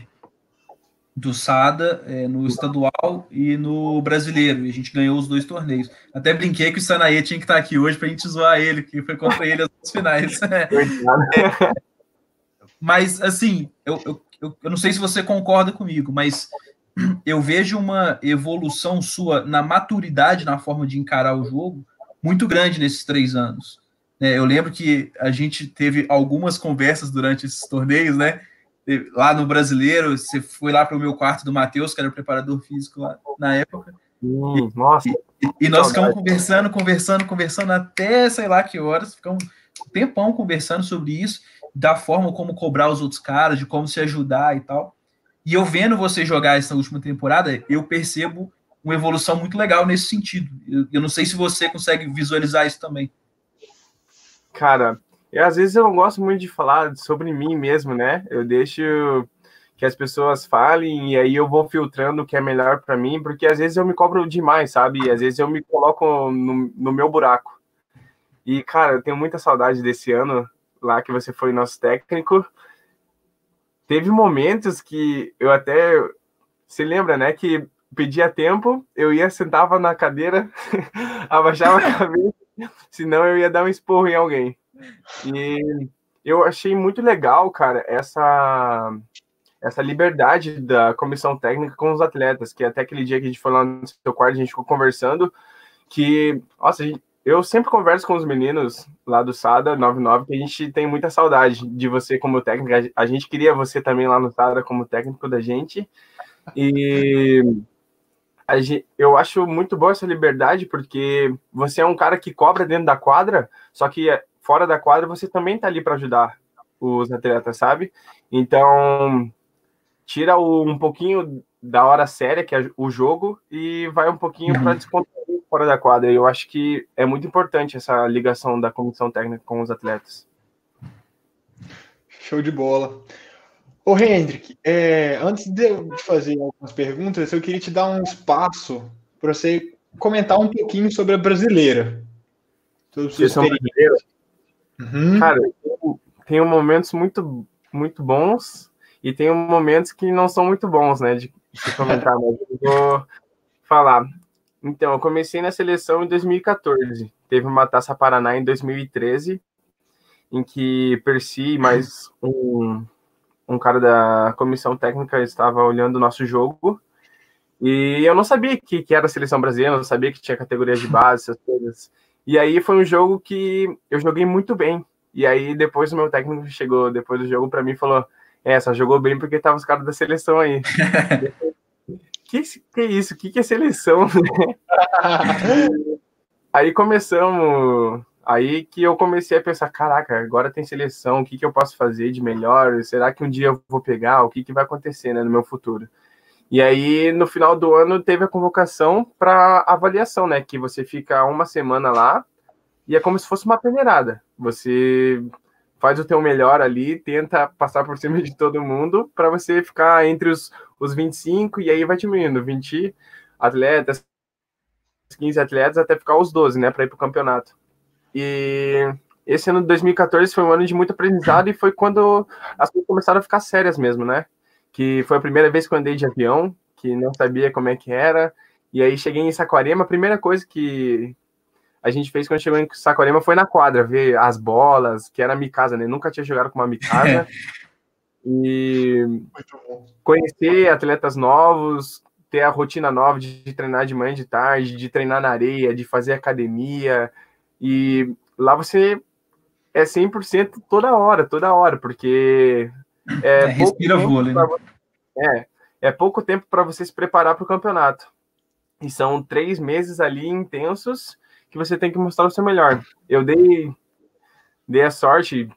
do Sada é, no estadual e no brasileiro. E a gente ganhou os dois torneios. Até brinquei que o Sanaê tinha que estar aqui hoje para a gente zoar ele, que foi contra ele as finais. É. mas, assim, eu, eu, eu não sei se você concorda comigo, mas eu vejo uma evolução sua na maturidade, na forma de encarar o jogo, muito grande nesses três anos. É, eu lembro que a gente teve algumas conversas durante esses torneios, né? lá no brasileiro, você foi lá para o meu quarto do Matheus, que era o preparador físico lá na época.
Hum, nossa.
E, e nós ficamos conversando, conversando, conversando até sei lá que horas, ficamos um tempão conversando sobre isso, da forma como cobrar os outros caras, de como se ajudar e tal. E eu vendo você jogar essa última temporada, eu percebo uma evolução muito legal nesse sentido. Eu, eu não sei se você consegue visualizar isso também.
Cara, às vezes eu não gosto muito de falar sobre mim mesmo, né? Eu deixo que as pessoas falem e aí eu vou filtrando o que é melhor para mim, porque às vezes eu me cobro demais, sabe? E às vezes eu me coloco no, no meu buraco. E, cara, eu tenho muita saudade desse ano lá que você foi nosso técnico. Teve momentos que eu até. Se lembra, né? Que pedia tempo, eu ia, sentava na cadeira, abaixava a cabeça, senão eu ia dar um esporro em alguém. E eu achei muito legal, cara, essa essa liberdade da comissão técnica com os atletas, que até aquele dia que a gente foi lá no seu quarto, a gente ficou conversando, que, nossa, eu sempre converso com os meninos lá do SADA 99, que a gente tem muita saudade de você como técnico, a gente queria você também lá no SADA como técnico da gente, e gente, eu acho muito boa essa liberdade, porque você é um cara que cobra dentro da quadra, só que fora da quadra, você também tá ali para ajudar os atletas, sabe? Então, tira o, um pouquinho da hora séria, que é o jogo, e vai um pouquinho para descontar fora da quadra. Eu acho que é muito importante essa ligação da comissão técnica com os atletas.
Show de bola. Ô, Hendrick, é, antes de eu fazer algumas perguntas, eu queria te dar um espaço para você comentar um pouquinho sobre a brasileira.
Sua experiência. Uhum. Cara, tem momentos muito, muito bons e tem momentos que não são muito bons, né, de, de comentar, mas eu vou falar. Então, eu comecei na seleção em 2014. Teve uma Taça Paraná em 2013, em que Percy mais um, um cara da comissão técnica estava olhando o nosso jogo E eu não sabia que, que era a seleção brasileira, não sabia que tinha categoria de base, essas coisas. E aí foi um jogo que eu joguei muito bem. E aí depois o meu técnico chegou depois do jogo para mim e falou: "É, só jogou bem porque tava os caras da seleção aí". que que é isso? Que que é seleção? aí começamos, aí que eu comecei a pensar, caraca, agora tem seleção, o que que eu posso fazer de melhor? Será que um dia eu vou pegar? O que que vai acontecer, né, no meu futuro? E aí, no final do ano, teve a convocação para avaliação, né? Que você fica uma semana lá e é como se fosse uma peneirada. Você faz o teu melhor ali, tenta passar por cima de todo mundo para você ficar entre os, os 25 e aí vai diminuindo 20 atletas, 15 atletas até ficar os 12, né, para ir para o campeonato. E esse ano de 2014 foi um ano de muito aprendizado e foi quando as coisas começaram a ficar sérias mesmo, né? que foi a primeira vez que eu andei de avião, que não sabia como é que era. E aí cheguei em Saquarema, a primeira coisa que a gente fez quando chegou em Saquarema foi na quadra, ver as bolas, que era Mikasa, né? Nunca tinha jogado com uma Mikasa. e conhecer atletas novos, ter a rotina nova de, de treinar de manhã e de tarde, de treinar na areia, de fazer academia. E lá você é 100% toda hora, toda hora, porque
é, é respira vôlei. Né?
É, é pouco tempo para você se preparar para o campeonato. E são três meses ali intensos que você tem que mostrar o seu melhor. Eu dei, dei a sorte,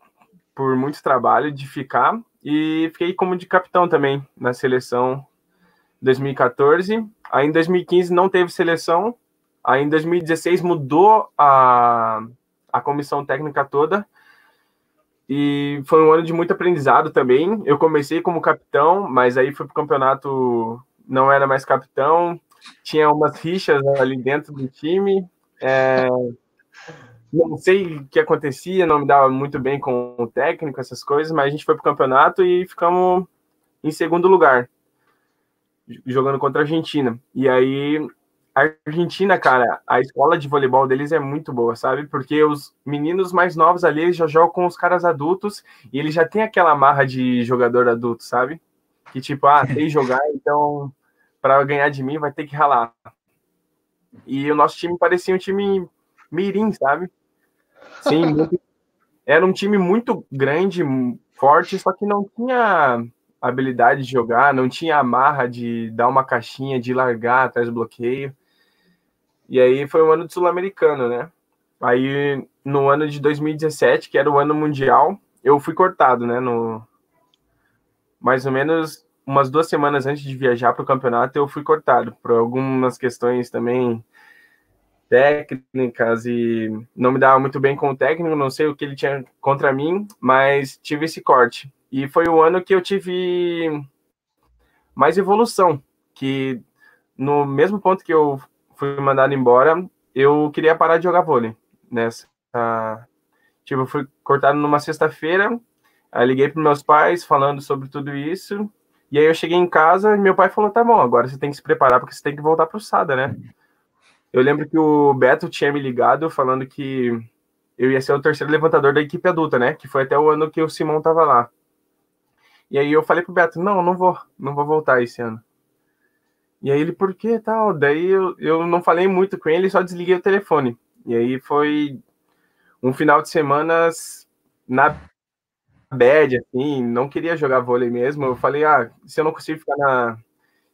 por muito trabalho, de ficar e fiquei como de capitão também na seleção 2014. Aí em 2015 não teve seleção. Aí em 2016 mudou a, a comissão técnica toda e foi um ano de muito aprendizado também. Eu comecei como capitão, mas aí fui para o campeonato, não era mais capitão. Tinha umas rixas ali dentro do time. É, não sei o que acontecia, não me dava muito bem com o técnico, essas coisas, mas a gente foi para o campeonato e ficamos em segundo lugar, jogando contra a Argentina. E aí a Argentina, cara, a escola de voleibol deles é muito boa, sabe? Porque os meninos mais novos ali eles já jogam com os caras adultos e eles já têm aquela marra de jogador adulto, sabe? Que tipo, ah, tem que jogar, então para ganhar de mim vai ter que ralar. E o nosso time parecia um time mirim, sabe? Sim, muito... era um time muito grande, forte, só que não tinha habilidade de jogar, não tinha a marra de dar uma caixinha, de largar atrás do bloqueio. E aí foi um ano de sul-americano, né? Aí no ano de 2017, que era o ano mundial, eu fui cortado, né? No mais ou menos umas duas semanas antes de viajar para o campeonato, eu fui cortado por algumas questões também técnicas e não me dava muito bem com o técnico, não sei o que ele tinha contra mim, mas tive esse corte. E foi o ano que eu tive mais evolução, que no mesmo ponto que eu fui mandado embora, eu queria parar de jogar vôlei. Nessa, tipo, eu fui cortado numa sexta-feira, liguei para meus pais falando sobre tudo isso, e aí eu cheguei em casa e meu pai falou: tá bom, agora você tem que se preparar porque você tem que voltar para o SADA, né? Eu lembro que o Beto tinha me ligado falando que eu ia ser o terceiro levantador da equipe adulta, né? Que foi até o ano que o Simão tava lá. E aí eu falei pro Beto: não, não vou, não vou voltar esse ano. E aí ele, por que tal? Daí eu, eu não falei muito com ele, só desliguei o telefone. E aí foi um final de semana na bad, assim, não queria jogar vôlei mesmo. Eu falei, ah, se eu não consigo ficar na.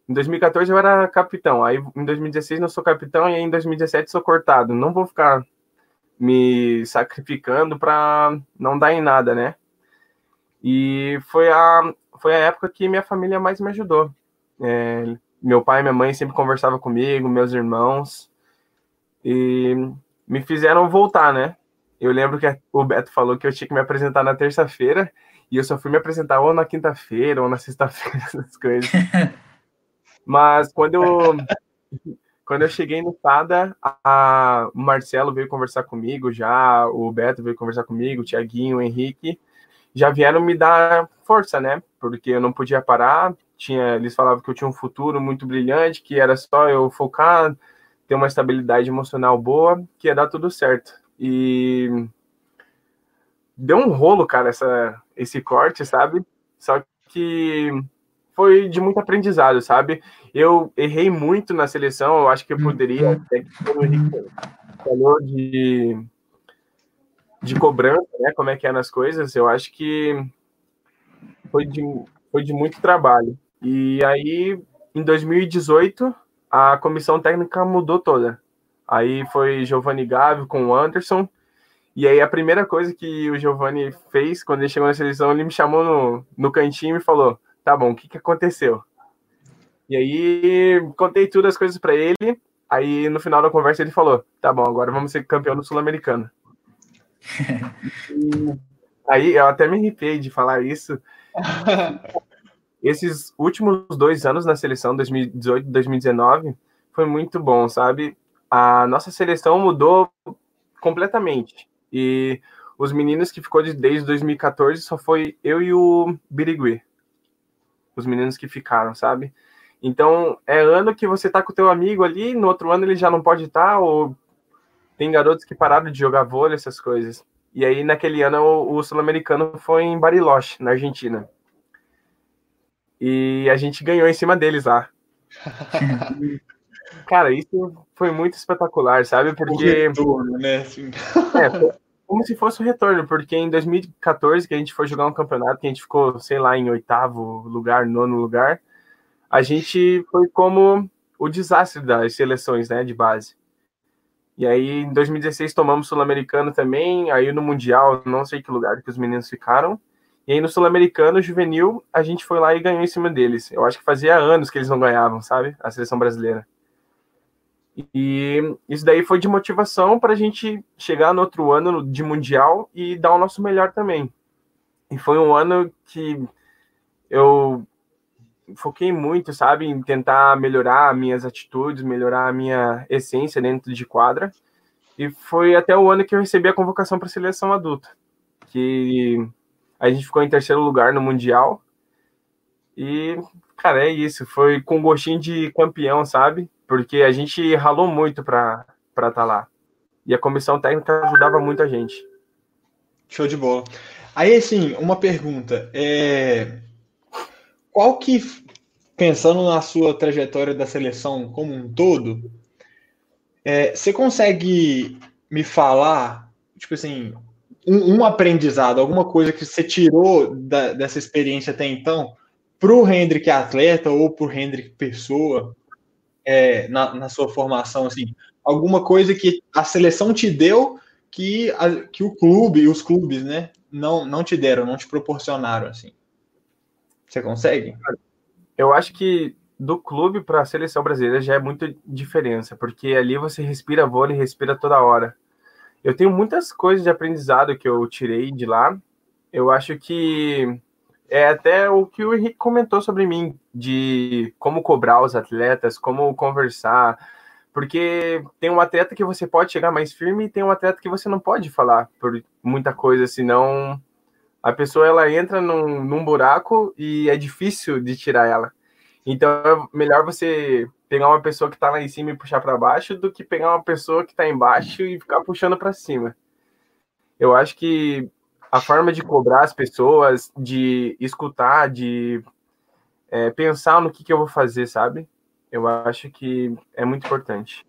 Em 2014 eu era capitão, aí em 2016 não sou capitão e aí em 2017 sou cortado. Não vou ficar me sacrificando para não dar em nada, né? E foi a, foi a época que minha família mais me ajudou. É, meu pai e minha mãe sempre conversavam comigo, meus irmãos, e me fizeram voltar, né? Eu lembro que o Beto falou que eu tinha que me apresentar na terça-feira, e eu só fui me apresentar ou na quinta-feira ou na sexta-feira, essas coisas. Mas quando eu, quando eu cheguei no SADA, a, o Marcelo veio conversar comigo já, o Beto veio conversar comigo, o Tiaguinho, o Henrique, já vieram me dar força, né? Porque eu não podia parar, tinha, eles falavam que eu tinha um futuro muito brilhante, que era só eu focar, ter uma estabilidade emocional boa, que ia dar tudo certo. E deu um rolo, cara, essa, esse corte, sabe? Só que foi de muito aprendizado, sabe? Eu errei muito na seleção, eu acho que eu poderia, uhum. até que o Henrique falou de, de cobrança, né? Como é que é nas coisas, eu acho que foi de, foi de muito trabalho. E aí, em 2018, a comissão técnica mudou toda. Aí foi Giovanni Gavi com o Anderson. E aí a primeira coisa que o Giovanni fez quando ele chegou na seleção, ele me chamou no, no cantinho e falou: Tá bom, o que, que aconteceu? E aí contei tudo as coisas para ele. Aí no final da conversa ele falou: Tá bom, agora vamos ser campeão do Sul-Americano. aí eu até me arrepiei de falar isso. Esses últimos dois anos na seleção, 2018 e 2019, foi muito bom, sabe? A nossa seleção mudou completamente. E os meninos que ficou de, desde 2014 só foi eu e o Birigui. Os meninos que ficaram, sabe? Então, é ano que você tá com o teu amigo ali, no outro ano ele já não pode estar, tá, ou tem garotos que pararam de jogar vôlei, essas coisas. E aí, naquele ano, o, o sul-americano foi em Bariloche, na Argentina. E a gente ganhou em cima deles lá. Cara, isso foi muito espetacular, sabe? Porque. retorno, né? Assim. É, como se fosse o um retorno, porque em 2014, que a gente foi jogar um campeonato, que a gente ficou, sei lá, em oitavo lugar, nono lugar, a gente foi como o desastre das seleções, né, de base. E aí, em 2016, tomamos Sul-Americano também, aí no Mundial, não sei que lugar que os meninos ficaram, e aí no Sul-Americano, juvenil, a gente foi lá e ganhou em cima deles. Eu acho que fazia anos que eles não ganhavam, sabe? A seleção brasileira. E isso daí foi de motivação para a gente chegar no outro ano de Mundial e dar o nosso melhor também. E foi um ano que eu foquei muito, sabe, em tentar melhorar minhas atitudes, melhorar a minha essência dentro de quadra. E foi até o ano que eu recebi a convocação para a seleção adulta, que a gente ficou em terceiro lugar no Mundial. E, cara, é isso. Foi com gostinho de campeão, sabe? Porque a gente ralou muito para estar tá lá. E a comissão técnica ajudava muito a gente.
Show de bola. Aí, assim, uma pergunta. É... Qual que, pensando na sua trajetória da seleção como um todo, é, você consegue me falar, tipo assim, um, um, aprendizado, alguma coisa que você tirou da, dessa experiência até então, para o Hendrick atleta ou para o Hendrick pessoa, é, na, na, sua formação, assim, alguma coisa que a seleção te deu que, a, que o clube, os clubes, né, não, não te deram, não te proporcionaram, assim. Você consegue?
Eu acho que do clube para a seleção brasileira já é muita diferença, porque ali você respira vôlei, respira toda hora. Eu tenho muitas coisas de aprendizado que eu tirei de lá. Eu acho que é até o que o Henrique comentou sobre mim, de como cobrar os atletas, como conversar. Porque tem um atleta que você pode chegar mais firme e tem um atleta que você não pode falar por muita coisa, senão a pessoa ela entra num, num buraco e é difícil de tirar ela. Então é melhor você pegar uma pessoa que está lá em cima e puxar para baixo do que pegar uma pessoa que está embaixo e ficar puxando para cima. Eu acho que a forma de cobrar as pessoas, de escutar, de é, pensar no que, que eu vou fazer, sabe? Eu acho que é muito importante.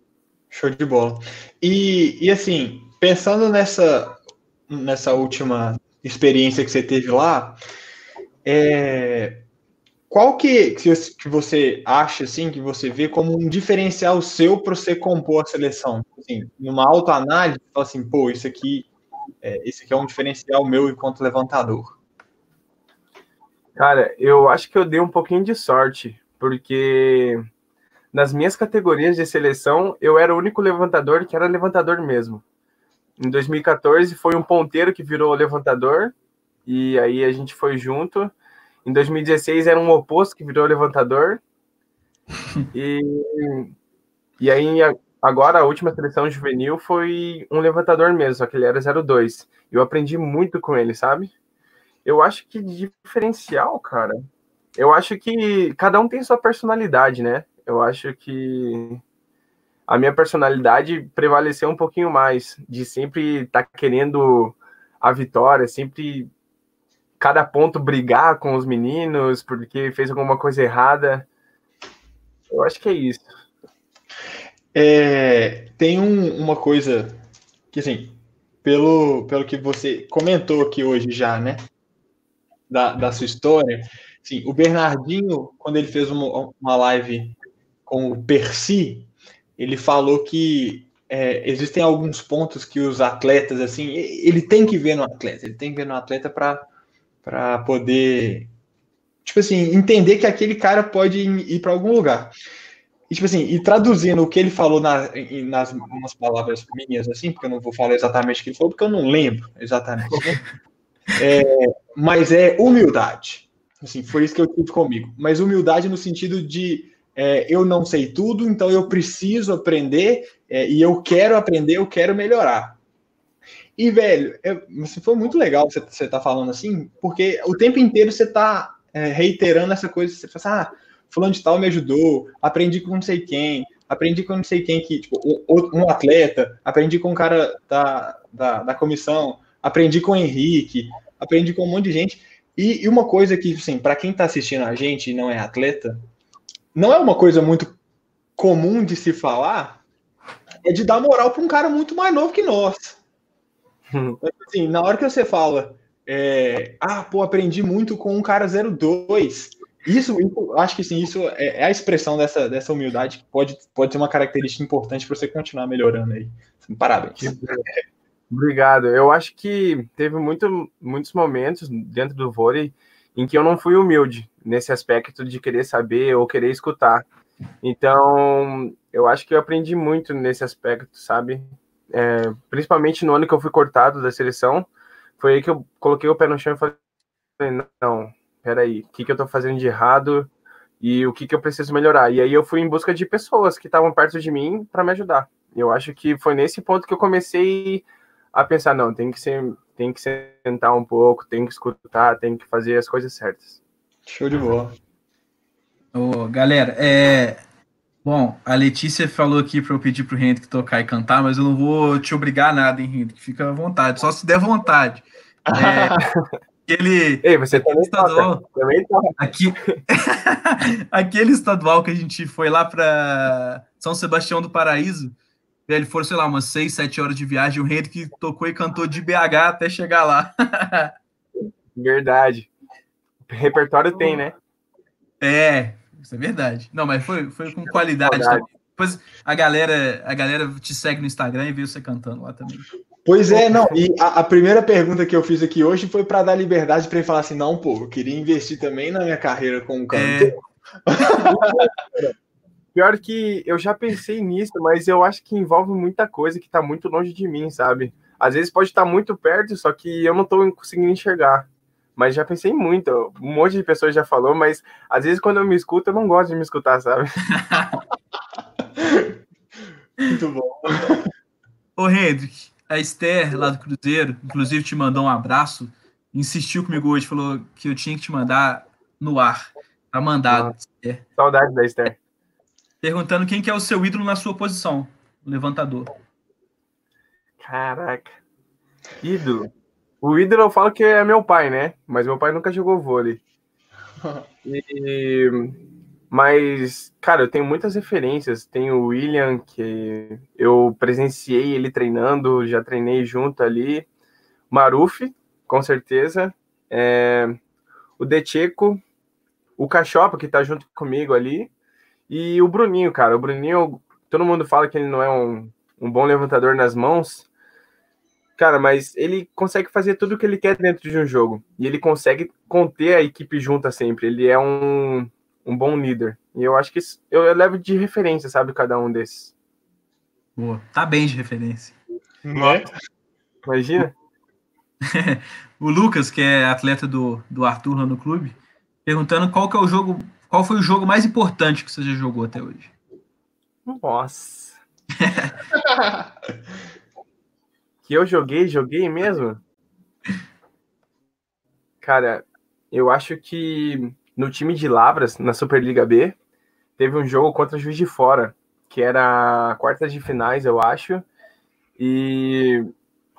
Show de bola. E, e assim, pensando nessa, nessa última experiência que você teve lá, é, qual que, que você acha, assim, que você vê como um diferencial seu para você compor a seleção? Assim, numa autoanálise, fala assim, pô, isso aqui, é, esse aqui é um diferencial meu enquanto levantador.
Cara, eu acho que eu dei um pouquinho de sorte, porque nas minhas categorias de seleção, eu era o único levantador que era levantador mesmo. Em 2014 foi um ponteiro que virou levantador, e aí a gente foi junto. Em 2016 era um oposto que virou levantador. e, e aí agora a última seleção juvenil foi um levantador mesmo, só que ele era 02. Eu aprendi muito com ele, sabe? Eu acho que de diferencial, cara. Eu acho que cada um tem sua personalidade, né? Eu acho que a minha personalidade prevaleceu um pouquinho mais, de sempre estar tá querendo a vitória, sempre cada ponto brigar com os meninos porque fez alguma coisa errada. Eu acho que é isso.
É, tem um, uma coisa que, assim, pelo, pelo que você comentou aqui hoje já, né? Da, da sua história. Sim, o Bernardinho, quando ele fez uma, uma live com o Percy, ele falou que é, existem alguns pontos que os atletas, assim, ele tem que ver no atleta, ele tem que ver no atleta para poder, tipo assim, entender que aquele cara pode ir para algum lugar. E, tipo assim, e traduzindo o que ele falou na, nas umas palavras minhas, assim, porque eu não vou falar exatamente o que ele falou, porque eu não lembro exatamente. Né? É, mas é humildade. Assim, foi isso que eu tive comigo. Mas humildade no sentido de é, eu não sei tudo, então eu preciso aprender é, e eu quero aprender, eu quero melhorar. E, velho, é, assim, foi muito legal você estar tá falando assim, porque o tempo inteiro você está é, reiterando essa coisa, você fala assim, ah, fulano de tal me ajudou, aprendi com não sei quem, aprendi com não sei quem que, tipo, um, atleta, aprendi com um cara da, da, da, comissão, aprendi com o Henrique, aprendi com um monte de gente. E, e uma coisa que, assim, para quem está assistindo a gente e não é atleta, não é uma coisa muito comum de se falar, é de dar moral para um cara muito mais novo que nós. Hum. assim, na hora que você fala, é, ah, pô, aprendi muito com um cara 02, isso, isso, acho que sim, isso é, é, a expressão dessa, dessa humildade que pode, pode ser uma característica importante para você continuar melhorando aí. Parabéns.
Obrigado. Eu acho que teve muito, muitos momentos dentro do vôlei em que eu não fui humilde nesse aspecto de querer saber ou querer escutar. Então, eu acho que eu aprendi muito nesse aspecto, sabe? É, principalmente no ano que eu fui cortado da seleção, foi aí que eu coloquei o pé no chão e falei: não, peraí, o que, que eu tô fazendo de errado e o que, que eu preciso melhorar. E aí eu fui em busca de pessoas que estavam perto de mim para me ajudar. Eu acho que foi nesse ponto que eu comecei a pensar, não, tem que ser, tem que sentar um pouco, tem que escutar, tem que fazer as coisas certas.
Show de bola.
Ô, galera, é, Bom, a Letícia falou aqui para eu pedir para o Hendrick tocar e cantar, mas eu não vou te obrigar a nada, hein, Hendrick? Fica à vontade, só se der vontade. É, aquele.
Ei, você também estadual,
Aqui, aquele estadual que a gente foi lá para São Sebastião do Paraíso, ele foram, sei lá, umas 6, 7 horas de viagem. O Hendrick tocou e cantou de BH até chegar lá.
verdade. repertório tem, né?
É, isso é verdade. Não, mas foi, foi com qualidade. Depois a galera, a galera te segue no Instagram e vê você cantando lá também.
Pois é, não. E a, a, primeira pergunta que eu fiz aqui hoje foi para dar liberdade para ele falar assim: não, pô, eu queria investir também na minha carreira como cantor.
É... Pior que eu já pensei nisso, mas eu acho que envolve muita coisa que está muito longe de mim, sabe? Às vezes pode estar tá muito perto, só que eu não estou conseguindo enxergar. Mas já pensei muito, um monte de pessoas já falou, mas às vezes quando eu me escuto, eu não gosto de me escutar, sabe?
muito bom.
Ô, Hendrick, a Esther, lá do Cruzeiro, inclusive te mandou um abraço, insistiu comigo hoje, falou que eu tinha que te mandar no ar. Tá mandado.
É. Saudade da Esther.
Perguntando quem que é o seu ídolo na sua posição, o levantador.
Caraca. Ídolo. O ídolo eu falo que é meu pai, né? Mas meu pai nunca jogou vôlei. E mas, cara, eu tenho muitas referências. Tem o William, que eu presenciei ele treinando, já treinei junto ali. Maruf, com certeza. É, o Decheco, o Cachopa, que tá junto comigo ali. E o Bruninho, cara. O Bruninho, todo mundo fala que ele não é um, um bom levantador nas mãos. Cara, mas ele consegue fazer tudo o que ele quer dentro de um jogo. E ele consegue conter a equipe junta sempre. Ele é um, um bom líder. E eu acho que isso, eu, eu levo de referência, sabe, cada um desses.
Boa. Tá bem de referência.
É? Imagina.
o Lucas, que é atleta do, do Arthur lá no clube, perguntando qual que é o jogo, qual foi o jogo mais importante que você já jogou até hoje?
Nossa. que eu joguei, joguei mesmo? Cara, eu acho que no time de Lavras, na Superliga B, teve um jogo contra Juiz de Fora, que era quartas de finais, eu acho. E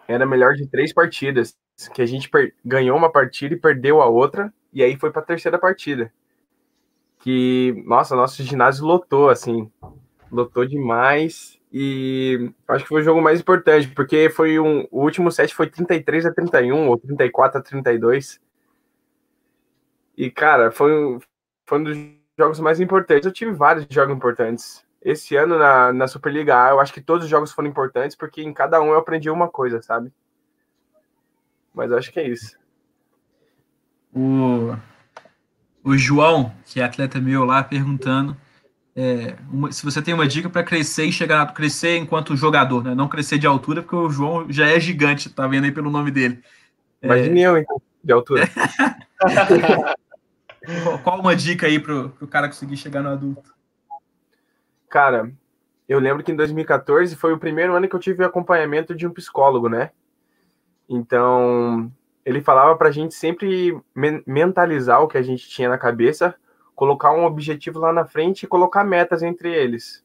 era melhor de três partidas, que a gente ganhou uma partida e perdeu a outra, e aí foi para a terceira partida. Que, nossa, nosso ginásio lotou, assim, lotou demais, e acho que foi o jogo mais importante, porque foi um, o último set foi 33 a 31, ou 34 a 32. E, cara, foi um, foi um dos jogos mais importantes. Eu tive vários jogos importantes. Esse ano na, na Superliga A, eu acho que todos os jogos foram importantes, porque em cada um eu aprendi uma coisa, sabe? Mas eu acho que é isso.
O, o João, que é atleta meu lá, perguntando é, uma, se você tem uma dica para crescer e chegar a crescer enquanto jogador, né? Não crescer de altura, porque o João já é gigante, tá vendo aí pelo nome dele.
Imagine é... eu, então, de altura.
Qual uma dica aí para o cara conseguir chegar no adulto?
Cara, eu lembro que em 2014 foi o primeiro ano que eu tive acompanhamento de um psicólogo, né? Então, ele falava para a gente sempre mentalizar o que a gente tinha na cabeça colocar um objetivo lá na frente e colocar metas entre eles.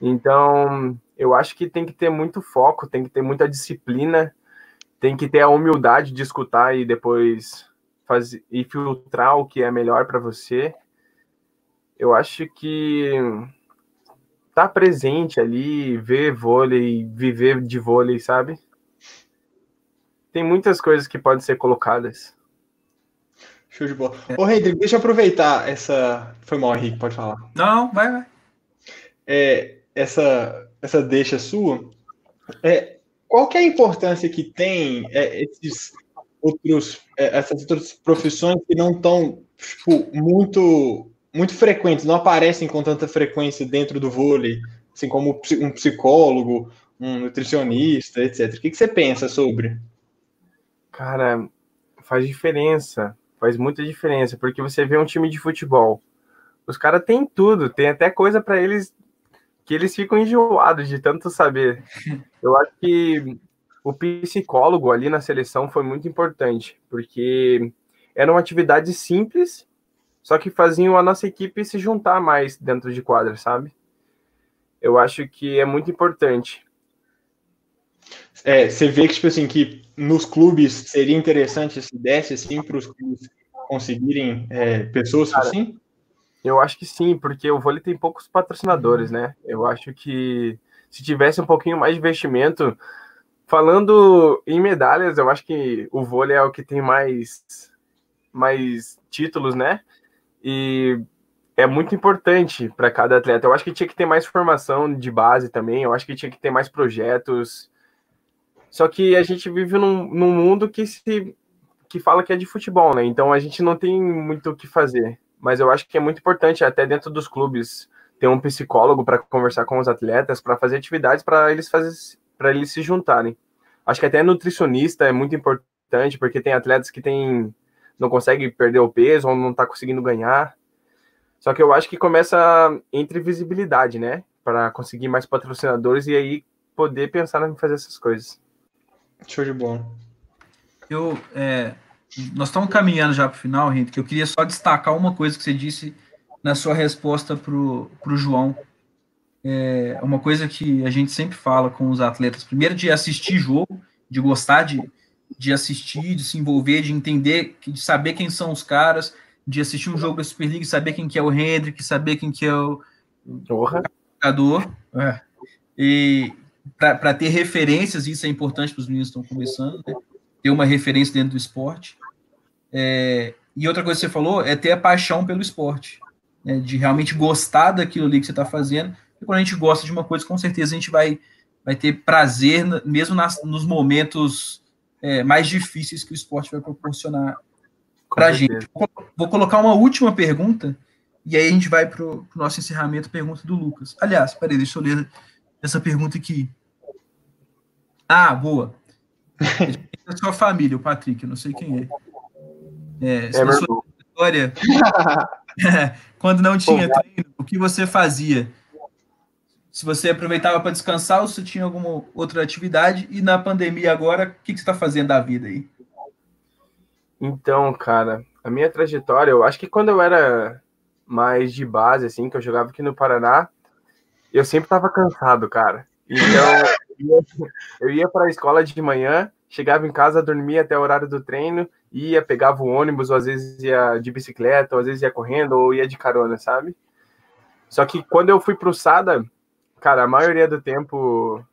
Então, eu acho que tem que ter muito foco, tem que ter muita disciplina, tem que ter a humildade de escutar e depois fazer e filtrar o que é melhor para você. Eu acho que tá presente ali, ver vôlei, viver de vôlei, sabe? Tem muitas coisas que podem ser colocadas.
Show de bola. Ô, Rodrigo, deixa eu aproveitar essa. Foi mal, Henrique, pode falar.
Não, vai, vai.
É, essa, essa deixa sua. É, qual que é a importância que tem é, esses outros, é, essas outras profissões que não estão tipo, muito, muito frequentes, não aparecem com tanta frequência dentro do vôlei, assim como um psicólogo, um nutricionista, etc. O que, que você pensa sobre?
Cara, faz diferença faz muita diferença, porque você vê um time de futebol, os caras têm tudo, tem até coisa para eles que eles ficam enjoados de tanto saber. Eu acho que o psicólogo ali na seleção foi muito importante, porque era uma atividade simples, só que faziam a nossa equipe se juntar mais dentro de quadra, sabe? Eu acho que é muito importante.
É, você vê que, tipo assim, que nos clubes seria interessante se desse, assim, para os clubes conseguirem é, pessoas Cara, assim?
Eu acho que sim, porque o vôlei tem poucos patrocinadores, né? Eu acho que se tivesse um pouquinho mais de investimento, falando em medalhas, eu acho que o vôlei é o que tem mais, mais títulos, né? E é muito importante para cada atleta. Eu acho que tinha que ter mais formação de base também, eu acho que tinha que ter mais projetos só que a gente vive num, num mundo que se que fala que é de futebol, né? Então a gente não tem muito o que fazer. Mas eu acho que é muito importante, até dentro dos clubes, ter um psicólogo para conversar com os atletas, para fazer atividades para eles fazer, para eles se juntarem. Acho que até nutricionista é muito importante, porque tem atletas que tem, não conseguem perder o peso ou não está conseguindo ganhar. Só que eu acho que começa entre visibilidade, né? Para conseguir mais patrocinadores e aí poder pensar em fazer essas coisas.
Show de bola.
Eu, é, nós estamos caminhando já para o final, Rento, que eu queria só destacar uma coisa que você disse na sua resposta para o João. É uma coisa que a gente sempre fala com os atletas. Primeiro, de assistir jogo, de gostar de, de assistir, de se envolver, de entender, de saber quem são os caras, de assistir um jogo da Superliga saber quem que é o Hendrick, saber quem que é o jogador. É. E, para ter referências, isso é importante para os meninos que estão começando, né? ter uma referência dentro do esporte. É, e outra coisa que você falou é ter a paixão pelo esporte, né? de realmente gostar daquilo ali que você está fazendo. E quando a gente gosta de uma coisa, com certeza a gente vai, vai ter prazer, mesmo nas, nos momentos é, mais difíceis que o esporte vai proporcionar para a gente. Vou, colocar uma última pergunta, e aí a gente vai para o nosso encerramento, pergunta do Lucas. Aliás, peraí, deixa eu ler essa pergunta aqui. Ah, boa. É sua família, o Patrick, eu não sei quem é. É, é sua história, quando não tinha treino, o que você fazia? Se você aproveitava para descansar ou se tinha alguma outra atividade? E na pandemia agora, o que, que você está fazendo da vida aí?
Então, cara, a minha trajetória, eu acho que quando eu era mais de base, assim, que eu jogava aqui no Paraná, eu sempre tava cansado, cara. Então, Eu ia para a escola de manhã, chegava em casa, dormia até o horário do treino, ia, pegava o ônibus, ou às vezes ia de bicicleta, ou às vezes ia correndo, ou ia de carona, sabe? Só que quando eu fui pro Sada, cara, a maioria do tempo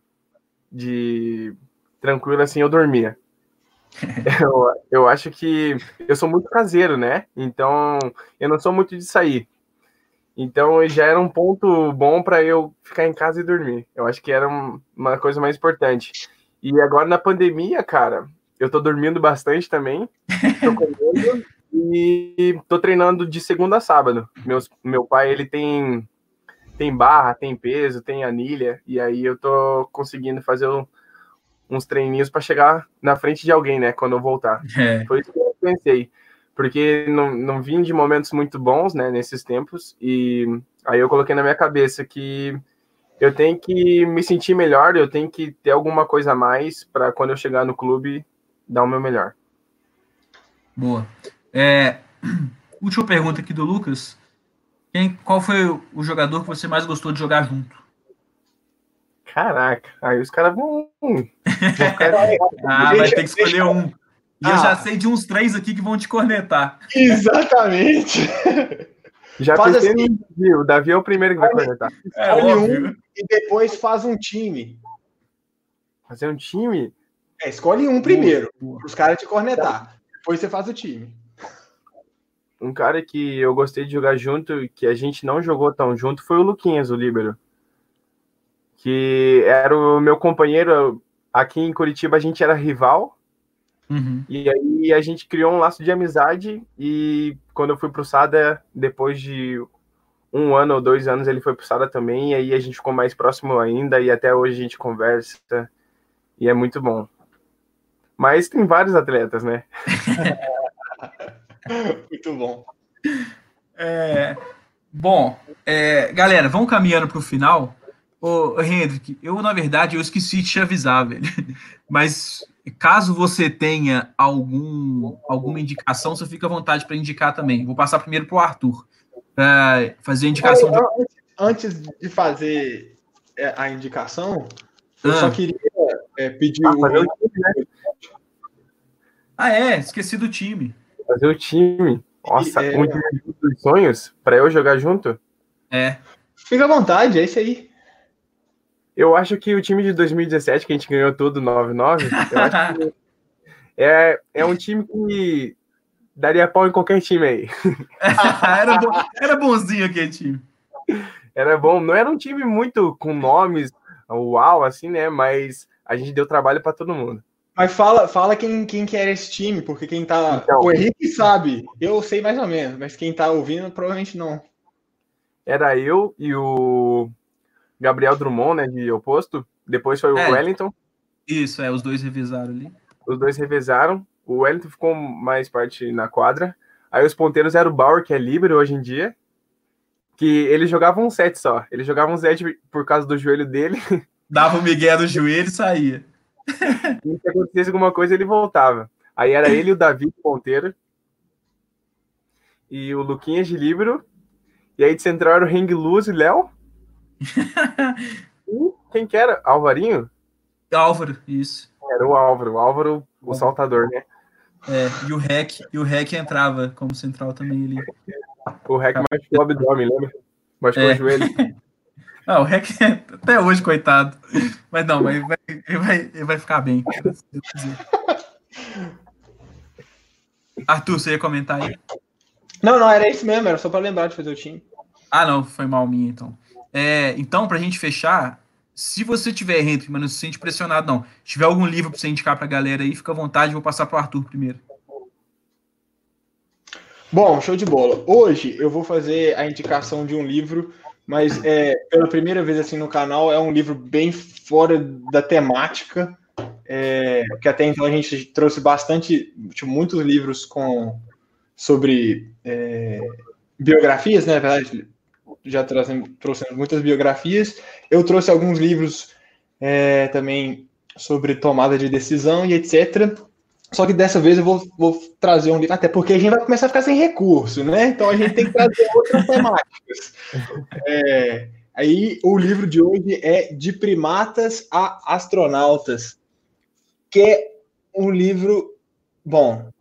de tranquilo assim eu dormia. Eu, eu acho que eu sou muito caseiro, né? Então eu não sou muito de sair. Então já era um ponto bom para eu ficar em casa e dormir. Eu acho que era uma coisa mais importante. E agora na pandemia, cara, eu tô dormindo bastante também. Tô comendo e tô treinando de segunda a sábado. Meus, meu pai, ele tem tem barra, tem peso, tem anilha, e aí eu tô conseguindo fazer um, uns treininhos para chegar na frente de alguém, né, quando eu voltar. É. Foi isso que eu pensei, porque não, não vim de momentos muito bons, né, nesses tempos, e aí eu coloquei na minha cabeça que eu tenho que me sentir melhor, eu tenho que ter alguma coisa a mais para quando eu chegar no clube dar o meu melhor.
Boa. É, última pergunta aqui do Lucas. Quem, qual foi o jogador que você mais gostou de jogar junto?
Caraca, aí os caras vão.
ah, vai ter que escolher um. E ah. eu já sei de uns três aqui que vão te cornetar.
Exatamente.
Já faz pensei assim, no Davi. O Davi é o primeiro que vai cornetar.
É, um e depois faz um time.
Fazer um time?
É, escolhe um primeiro, para os caras te cornetar. Depois você faz o time
um cara que eu gostei de jogar junto, que a gente não jogou tão junto, foi o Luquinhas, o Líbero. Que era o meu companheiro aqui em Curitiba, a gente era rival. Uhum. E aí a gente criou um laço de amizade. E quando eu fui pro Sada, depois de um ano ou dois anos, ele foi pro Sada também. E aí a gente ficou mais próximo ainda. E até hoje a gente conversa. E é muito bom. Mas tem vários atletas, né?
Muito bom.
É, bom, é, galera, vamos caminhando para o final. Ô, Hendrik, eu, na verdade, eu esqueci de te avisar, velho. Mas caso você tenha algum, alguma indicação, você fica à vontade para indicar também. Vou passar primeiro para o Arthur, para fazer a indicação. de...
Antes de fazer é, a indicação, eu ah. só queria é, pedir ah, o... Né?
Ah, é, esqueci do time.
Fazer o time. Nossa, é... um time dos sonhos para eu jogar junto?
É.
Fica à vontade, é isso aí.
Eu acho que o time de 2017, que a gente ganhou tudo 9-9, é, é um time que daria pau em qualquer time aí.
era, bom, era bonzinho aquele time.
Era bom, não era um time muito com nomes uau, assim, né? Mas a gente deu trabalho para todo mundo.
Mas fala, fala quem, quem que era esse time, porque quem tá. Então, o Henrique sabe, eu sei mais ou menos, mas quem tá ouvindo provavelmente não.
Era eu e o Gabriel Drummond, né, de oposto. Depois foi o é, Wellington.
Isso, é, os dois revisaram ali.
Os dois revisaram. O Wellington ficou mais parte na quadra. Aí os ponteiros eram o Bauer, que é livre hoje em dia. Que ele jogava um set só. Ele jogava um set por causa do joelho dele.
Dava o Miguel no joelho e saía.
E se acontecesse alguma coisa, ele voltava. Aí era ele, o Davi Ponteiro, e o Luquinhas de Libro. E aí de central era o Hang Luz e Léo. e quem que era? Alvarinho?
Álvaro, isso.
Era o Álvaro, o Álvaro, o saltador, né?
É, e o Rec, e o Rec entrava como central também ali.
O Rec machucou o abdômen, lembra? Machucou é. o joelho.
Ah, o Rec até hoje, coitado. Mas não, mas ele vai, ele vai, ele vai ficar bem. Arthur, você ia comentar aí?
Não, não, era isso mesmo, era só para lembrar de fazer o time.
Ah, não, foi mal minha, então. É, então, pra gente fechar, se você tiver, Henrique, mas não se sente pressionado, não. Se tiver algum livro para você indicar pra galera aí, fica à vontade, vou passar pro Arthur primeiro.
Bom, show de bola. Hoje eu vou fazer a indicação de um livro mas é, pela primeira vez assim no canal é um livro bem fora da temática, é, que até então a gente trouxe bastante, tipo, muitos livros com sobre é, biografias, né? Na verdade, já trouxemos, trouxemos muitas biografias. Eu trouxe alguns livros é, também sobre tomada de decisão e etc. Só que dessa vez eu vou, vou, trazer um livro, até porque a gente vai começar a ficar sem recurso, né? Então a gente tem que trazer outras temáticas. É, Aí o livro de hoje é De Primatas a Astronautas, que é um livro, bom,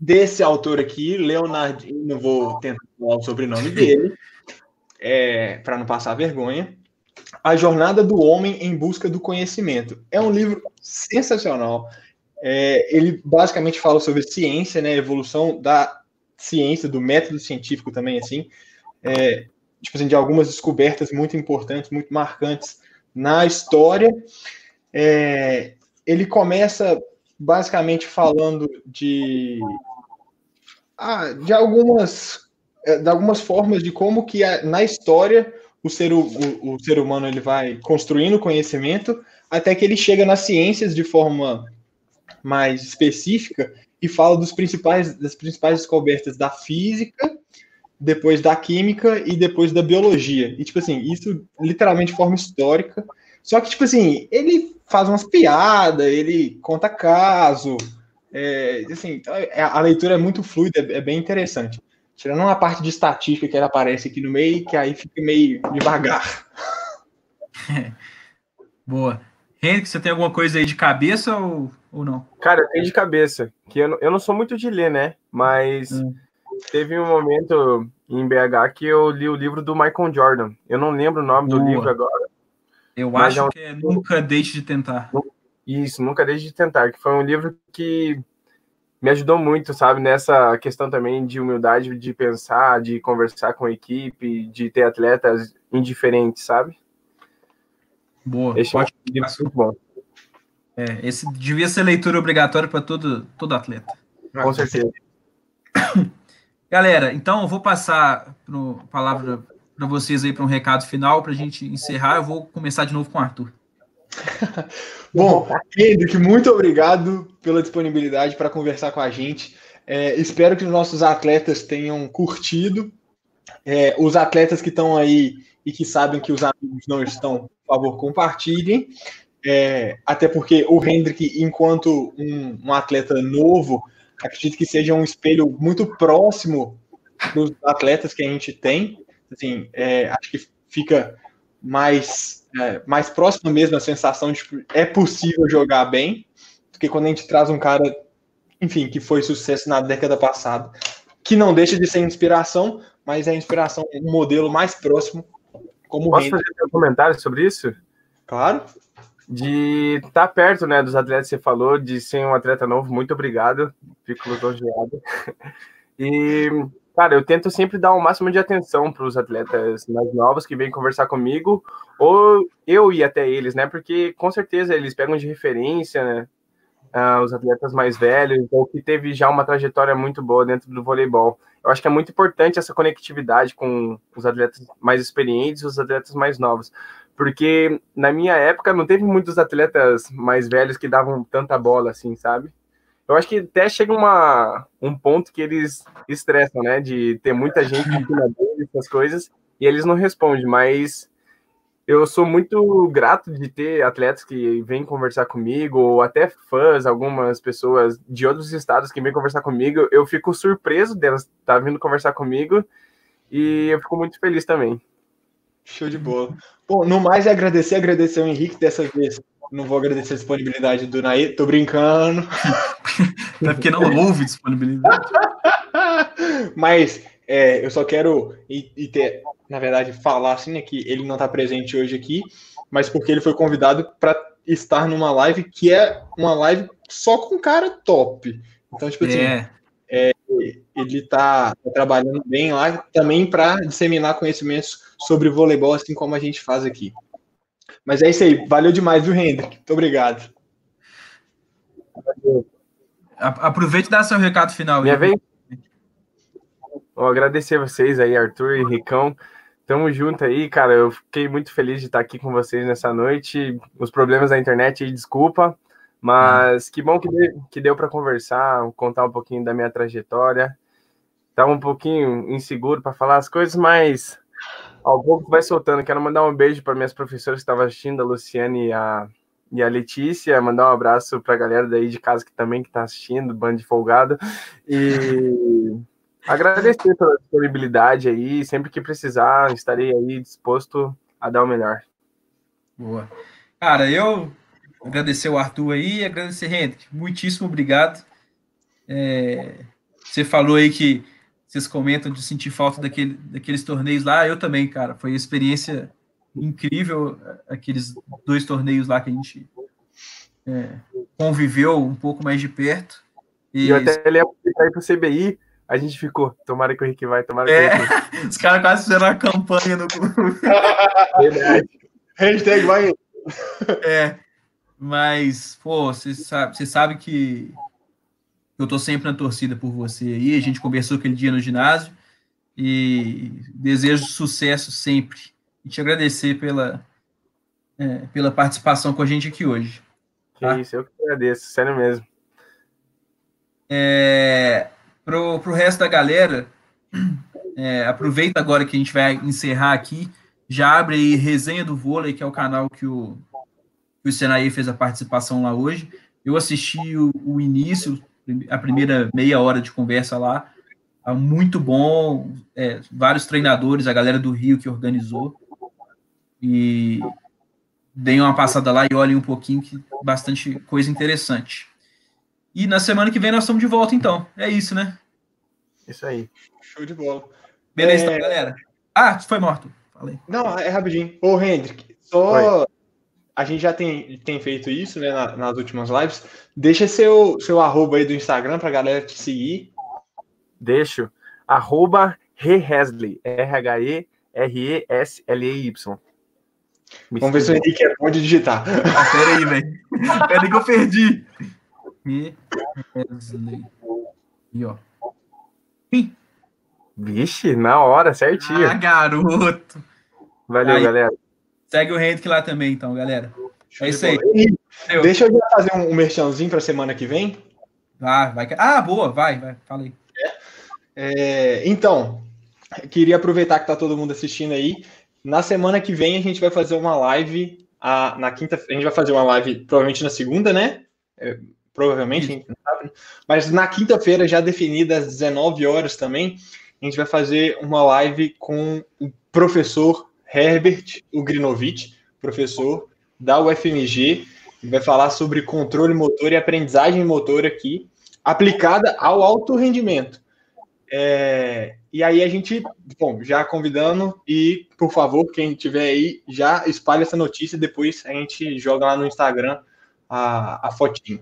desse autor aqui, Leonardo, não vou tentar falar o sobrenome dele, é, para não passar vergonha. A Jornada do Homem em Busca do Conhecimento. É um livro sensacional. É, ele basicamente fala sobre ciência, né, evolução da ciência, do método científico também, assim, é, tipo assim, de algumas descobertas muito importantes, muito marcantes na história. É, ele começa basicamente falando de, ah, de algumas é, de algumas formas de como que na história o ser, o, o ser humano ele vai construindo conhecimento até que ele chega nas ciências de forma mais específica e fala dos principais, das principais descobertas da física, depois da química e depois da biologia. E, tipo assim, isso literalmente de forma histórica. Só que, tipo assim, ele faz umas piadas, ele conta caso. É, assim, é, a leitura é muito fluida, é bem interessante. Tirando uma parte de estatística que ela aparece aqui no meio, que aí fica meio devagar.
Boa. Henrique, você tem alguma coisa aí de cabeça ou, ou não?
Cara, eu tenho de cabeça. Que eu, não, eu não sou muito de ler, né? Mas hum. teve um momento em BH que eu li o livro do Michael Jordan. Eu não lembro o nome Boa. do livro agora.
Eu acho é um... que é Nunca Deixe de Tentar.
Isso, Nunca Deixe de Tentar, que foi um livro que me ajudou muito, sabe, nessa questão também de humildade, de pensar, de conversar com a equipe, de ter atletas indiferentes, sabe?
Boa. Esse
é muito bom.
É, esse devia ser leitura obrigatória para todo, todo atleta.
Com certeza.
Galera, então eu vou passar a palavra para vocês aí para um recado final para a gente encerrar. Eu vou começar de novo com o Arthur.
Bom, Hendrick, muito obrigado pela disponibilidade para conversar com a gente. É, espero que os nossos atletas tenham curtido. É, os atletas que estão aí e que sabem que os amigos não estão, por favor, compartilhem. É, até porque o Hendrick, enquanto um, um, atleta novo, acredito que seja um espelho muito próximo dos atletas que a gente tem. Assim, é, acho que fica mais é, mais próxima mesmo a sensação de que é possível jogar bem, porque quando a gente traz um cara, enfim, que foi sucesso na década passada, que não deixa de ser inspiração, mas é inspiração, um modelo mais próximo. Como
Posso fazer um comentário sobre isso?
Claro.
De estar tá perto né, dos atletas que você falou, de ser um atleta novo, muito obrigado. Fico lisonjeado. E Cara, eu tento sempre dar o máximo de atenção para os atletas mais novos que vêm conversar comigo, ou eu ir até eles, né? Porque com certeza eles pegam de referência, né? Uh, os atletas mais velhos, ou que teve já uma trajetória muito boa dentro do voleibol. Eu acho que é muito importante essa conectividade com os atletas mais experientes e os atletas mais novos, porque na minha época não teve muitos atletas mais velhos que davam tanta bola assim, sabe? Eu acho que até chega uma, um ponto que eles estressam, né? De ter muita gente essas coisas, e eles não respondem, mas eu sou muito grato de ter atletas que vêm conversar comigo, ou até fãs, algumas pessoas de outros estados que vêm conversar comigo. Eu fico surpreso delas estar tá vindo conversar comigo e eu fico muito feliz também.
Show de bola. Bom, no mais é agradecer, agradecer ao Henrique dessa vez não vou agradecer a disponibilidade do Naí, tô brincando.
é porque não houve disponibilidade.
Mas é, eu só quero e, e, ter, na verdade, falar assim, né, que ele não está presente hoje aqui, mas porque ele foi convidado para estar numa live que é uma live só com cara top. Então, tipo assim, é. É, ele está tá trabalhando bem lá também para disseminar conhecimentos sobre voleibol, assim como a gente faz aqui. Mas é isso aí. Valeu demais, viu, Hendrick? Muito obrigado.
Aproveite e dá seu recado final.
Minha vez. Vou agradecer vocês aí, Arthur e Ricão. Tamo junto aí, cara. Eu fiquei muito feliz de estar aqui com vocês nessa noite. Os problemas da internet aí, desculpa. Mas que bom que deu, que deu para conversar, contar um pouquinho da minha trajetória. Tava um pouquinho inseguro para falar as coisas, mas ao pouco vai soltando. Quero mandar um beijo para minhas professoras que estavam assistindo, a Luciane e a, e a Letícia. Mandar um abraço para a galera daí de casa que também que está assistindo, bando de folgado. E agradecer pela disponibilidade aí. Sempre que precisar, estarei aí disposto a dar o melhor.
Boa. Cara, eu agradecer o Arthur aí, agradecer Hendrick. Muitíssimo obrigado. É, você falou aí que vocês comentam de sentir falta daquele, daqueles torneios lá. Eu também, cara. Foi uma experiência incrível aqueles dois torneios lá que a gente é, conviveu um pouco mais de perto.
E, eu até lembro que para ir pro CBI, a gente ficou, tomara que o Henrique vai, tomara que
é, o Os caras quase fizeram a campanha no clube.
Hashtag vai.
É, mas, pô, você sabe, você sabe que eu tô sempre na torcida por você aí, a gente conversou aquele dia no ginásio, e desejo sucesso sempre. E te agradecer pela, é, pela participação com a gente aqui hoje.
Que tá? isso, eu que agradeço, sério mesmo.
É, pro, pro resto da galera, é, aproveita agora que a gente vai encerrar aqui, já abre aí Resenha do Vôlei, que é o canal que o, que o Senaí fez a participação lá hoje. Eu assisti o, o início, a primeira meia hora de conversa lá, tá muito bom, é, vários treinadores, a galera do Rio que organizou, e deem uma passada lá e olhem um pouquinho, que bastante coisa interessante. E na semana que vem nós estamos de volta, então. É isso, né?
Isso aí.
Show de bola.
Beleza, é... então, galera. Ah, foi morto.
Falei. Não, é rapidinho. Ô, Hendrik, só. Oi. A gente já tem, tem feito isso, né, nas últimas lives. Deixa seu, seu arroba aí do Instagram pra galera te seguir.
Deixo. Arroba Rehesley. R-H-E-R-E-S-L-E-Y.
Vamos ver se o Henrique é bom de digitar.
Ah, pera aí, velho. Pera aí que eu perdi. Wesley. E ó.
Vixe, na hora, certinho.
Ah, garoto.
Valeu, aí, galera.
Segue o Henrique lá também, então, galera. É isso aí.
Deixa eu fazer um, um merchanzinho para semana que vem.
Ah, vai. Ah, boa, vai, vai. Fala aí.
É, é, então, queria aproveitar que tá todo mundo assistindo aí. Na semana que vem a gente vai fazer uma live. A, na quinta, a gente vai fazer uma live provavelmente na segunda, né? É, provavelmente, a gente não sabe. Mas na quinta-feira, já definida às 19 horas também, a gente vai fazer uma live com o professor Herbert Ugrinovich, professor da UFMG, que vai falar sobre controle motor e aprendizagem motor aqui, aplicada ao alto rendimento. É, e aí a gente, bom, já convidando e, por favor, quem tiver aí, já espalhe essa notícia, depois a gente joga lá no Instagram a, a fotinho.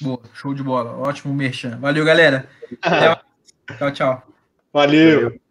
Boa, show de bola. Ótimo merchan. Valeu, galera. tchau, tchau.
Valeu. Valeu.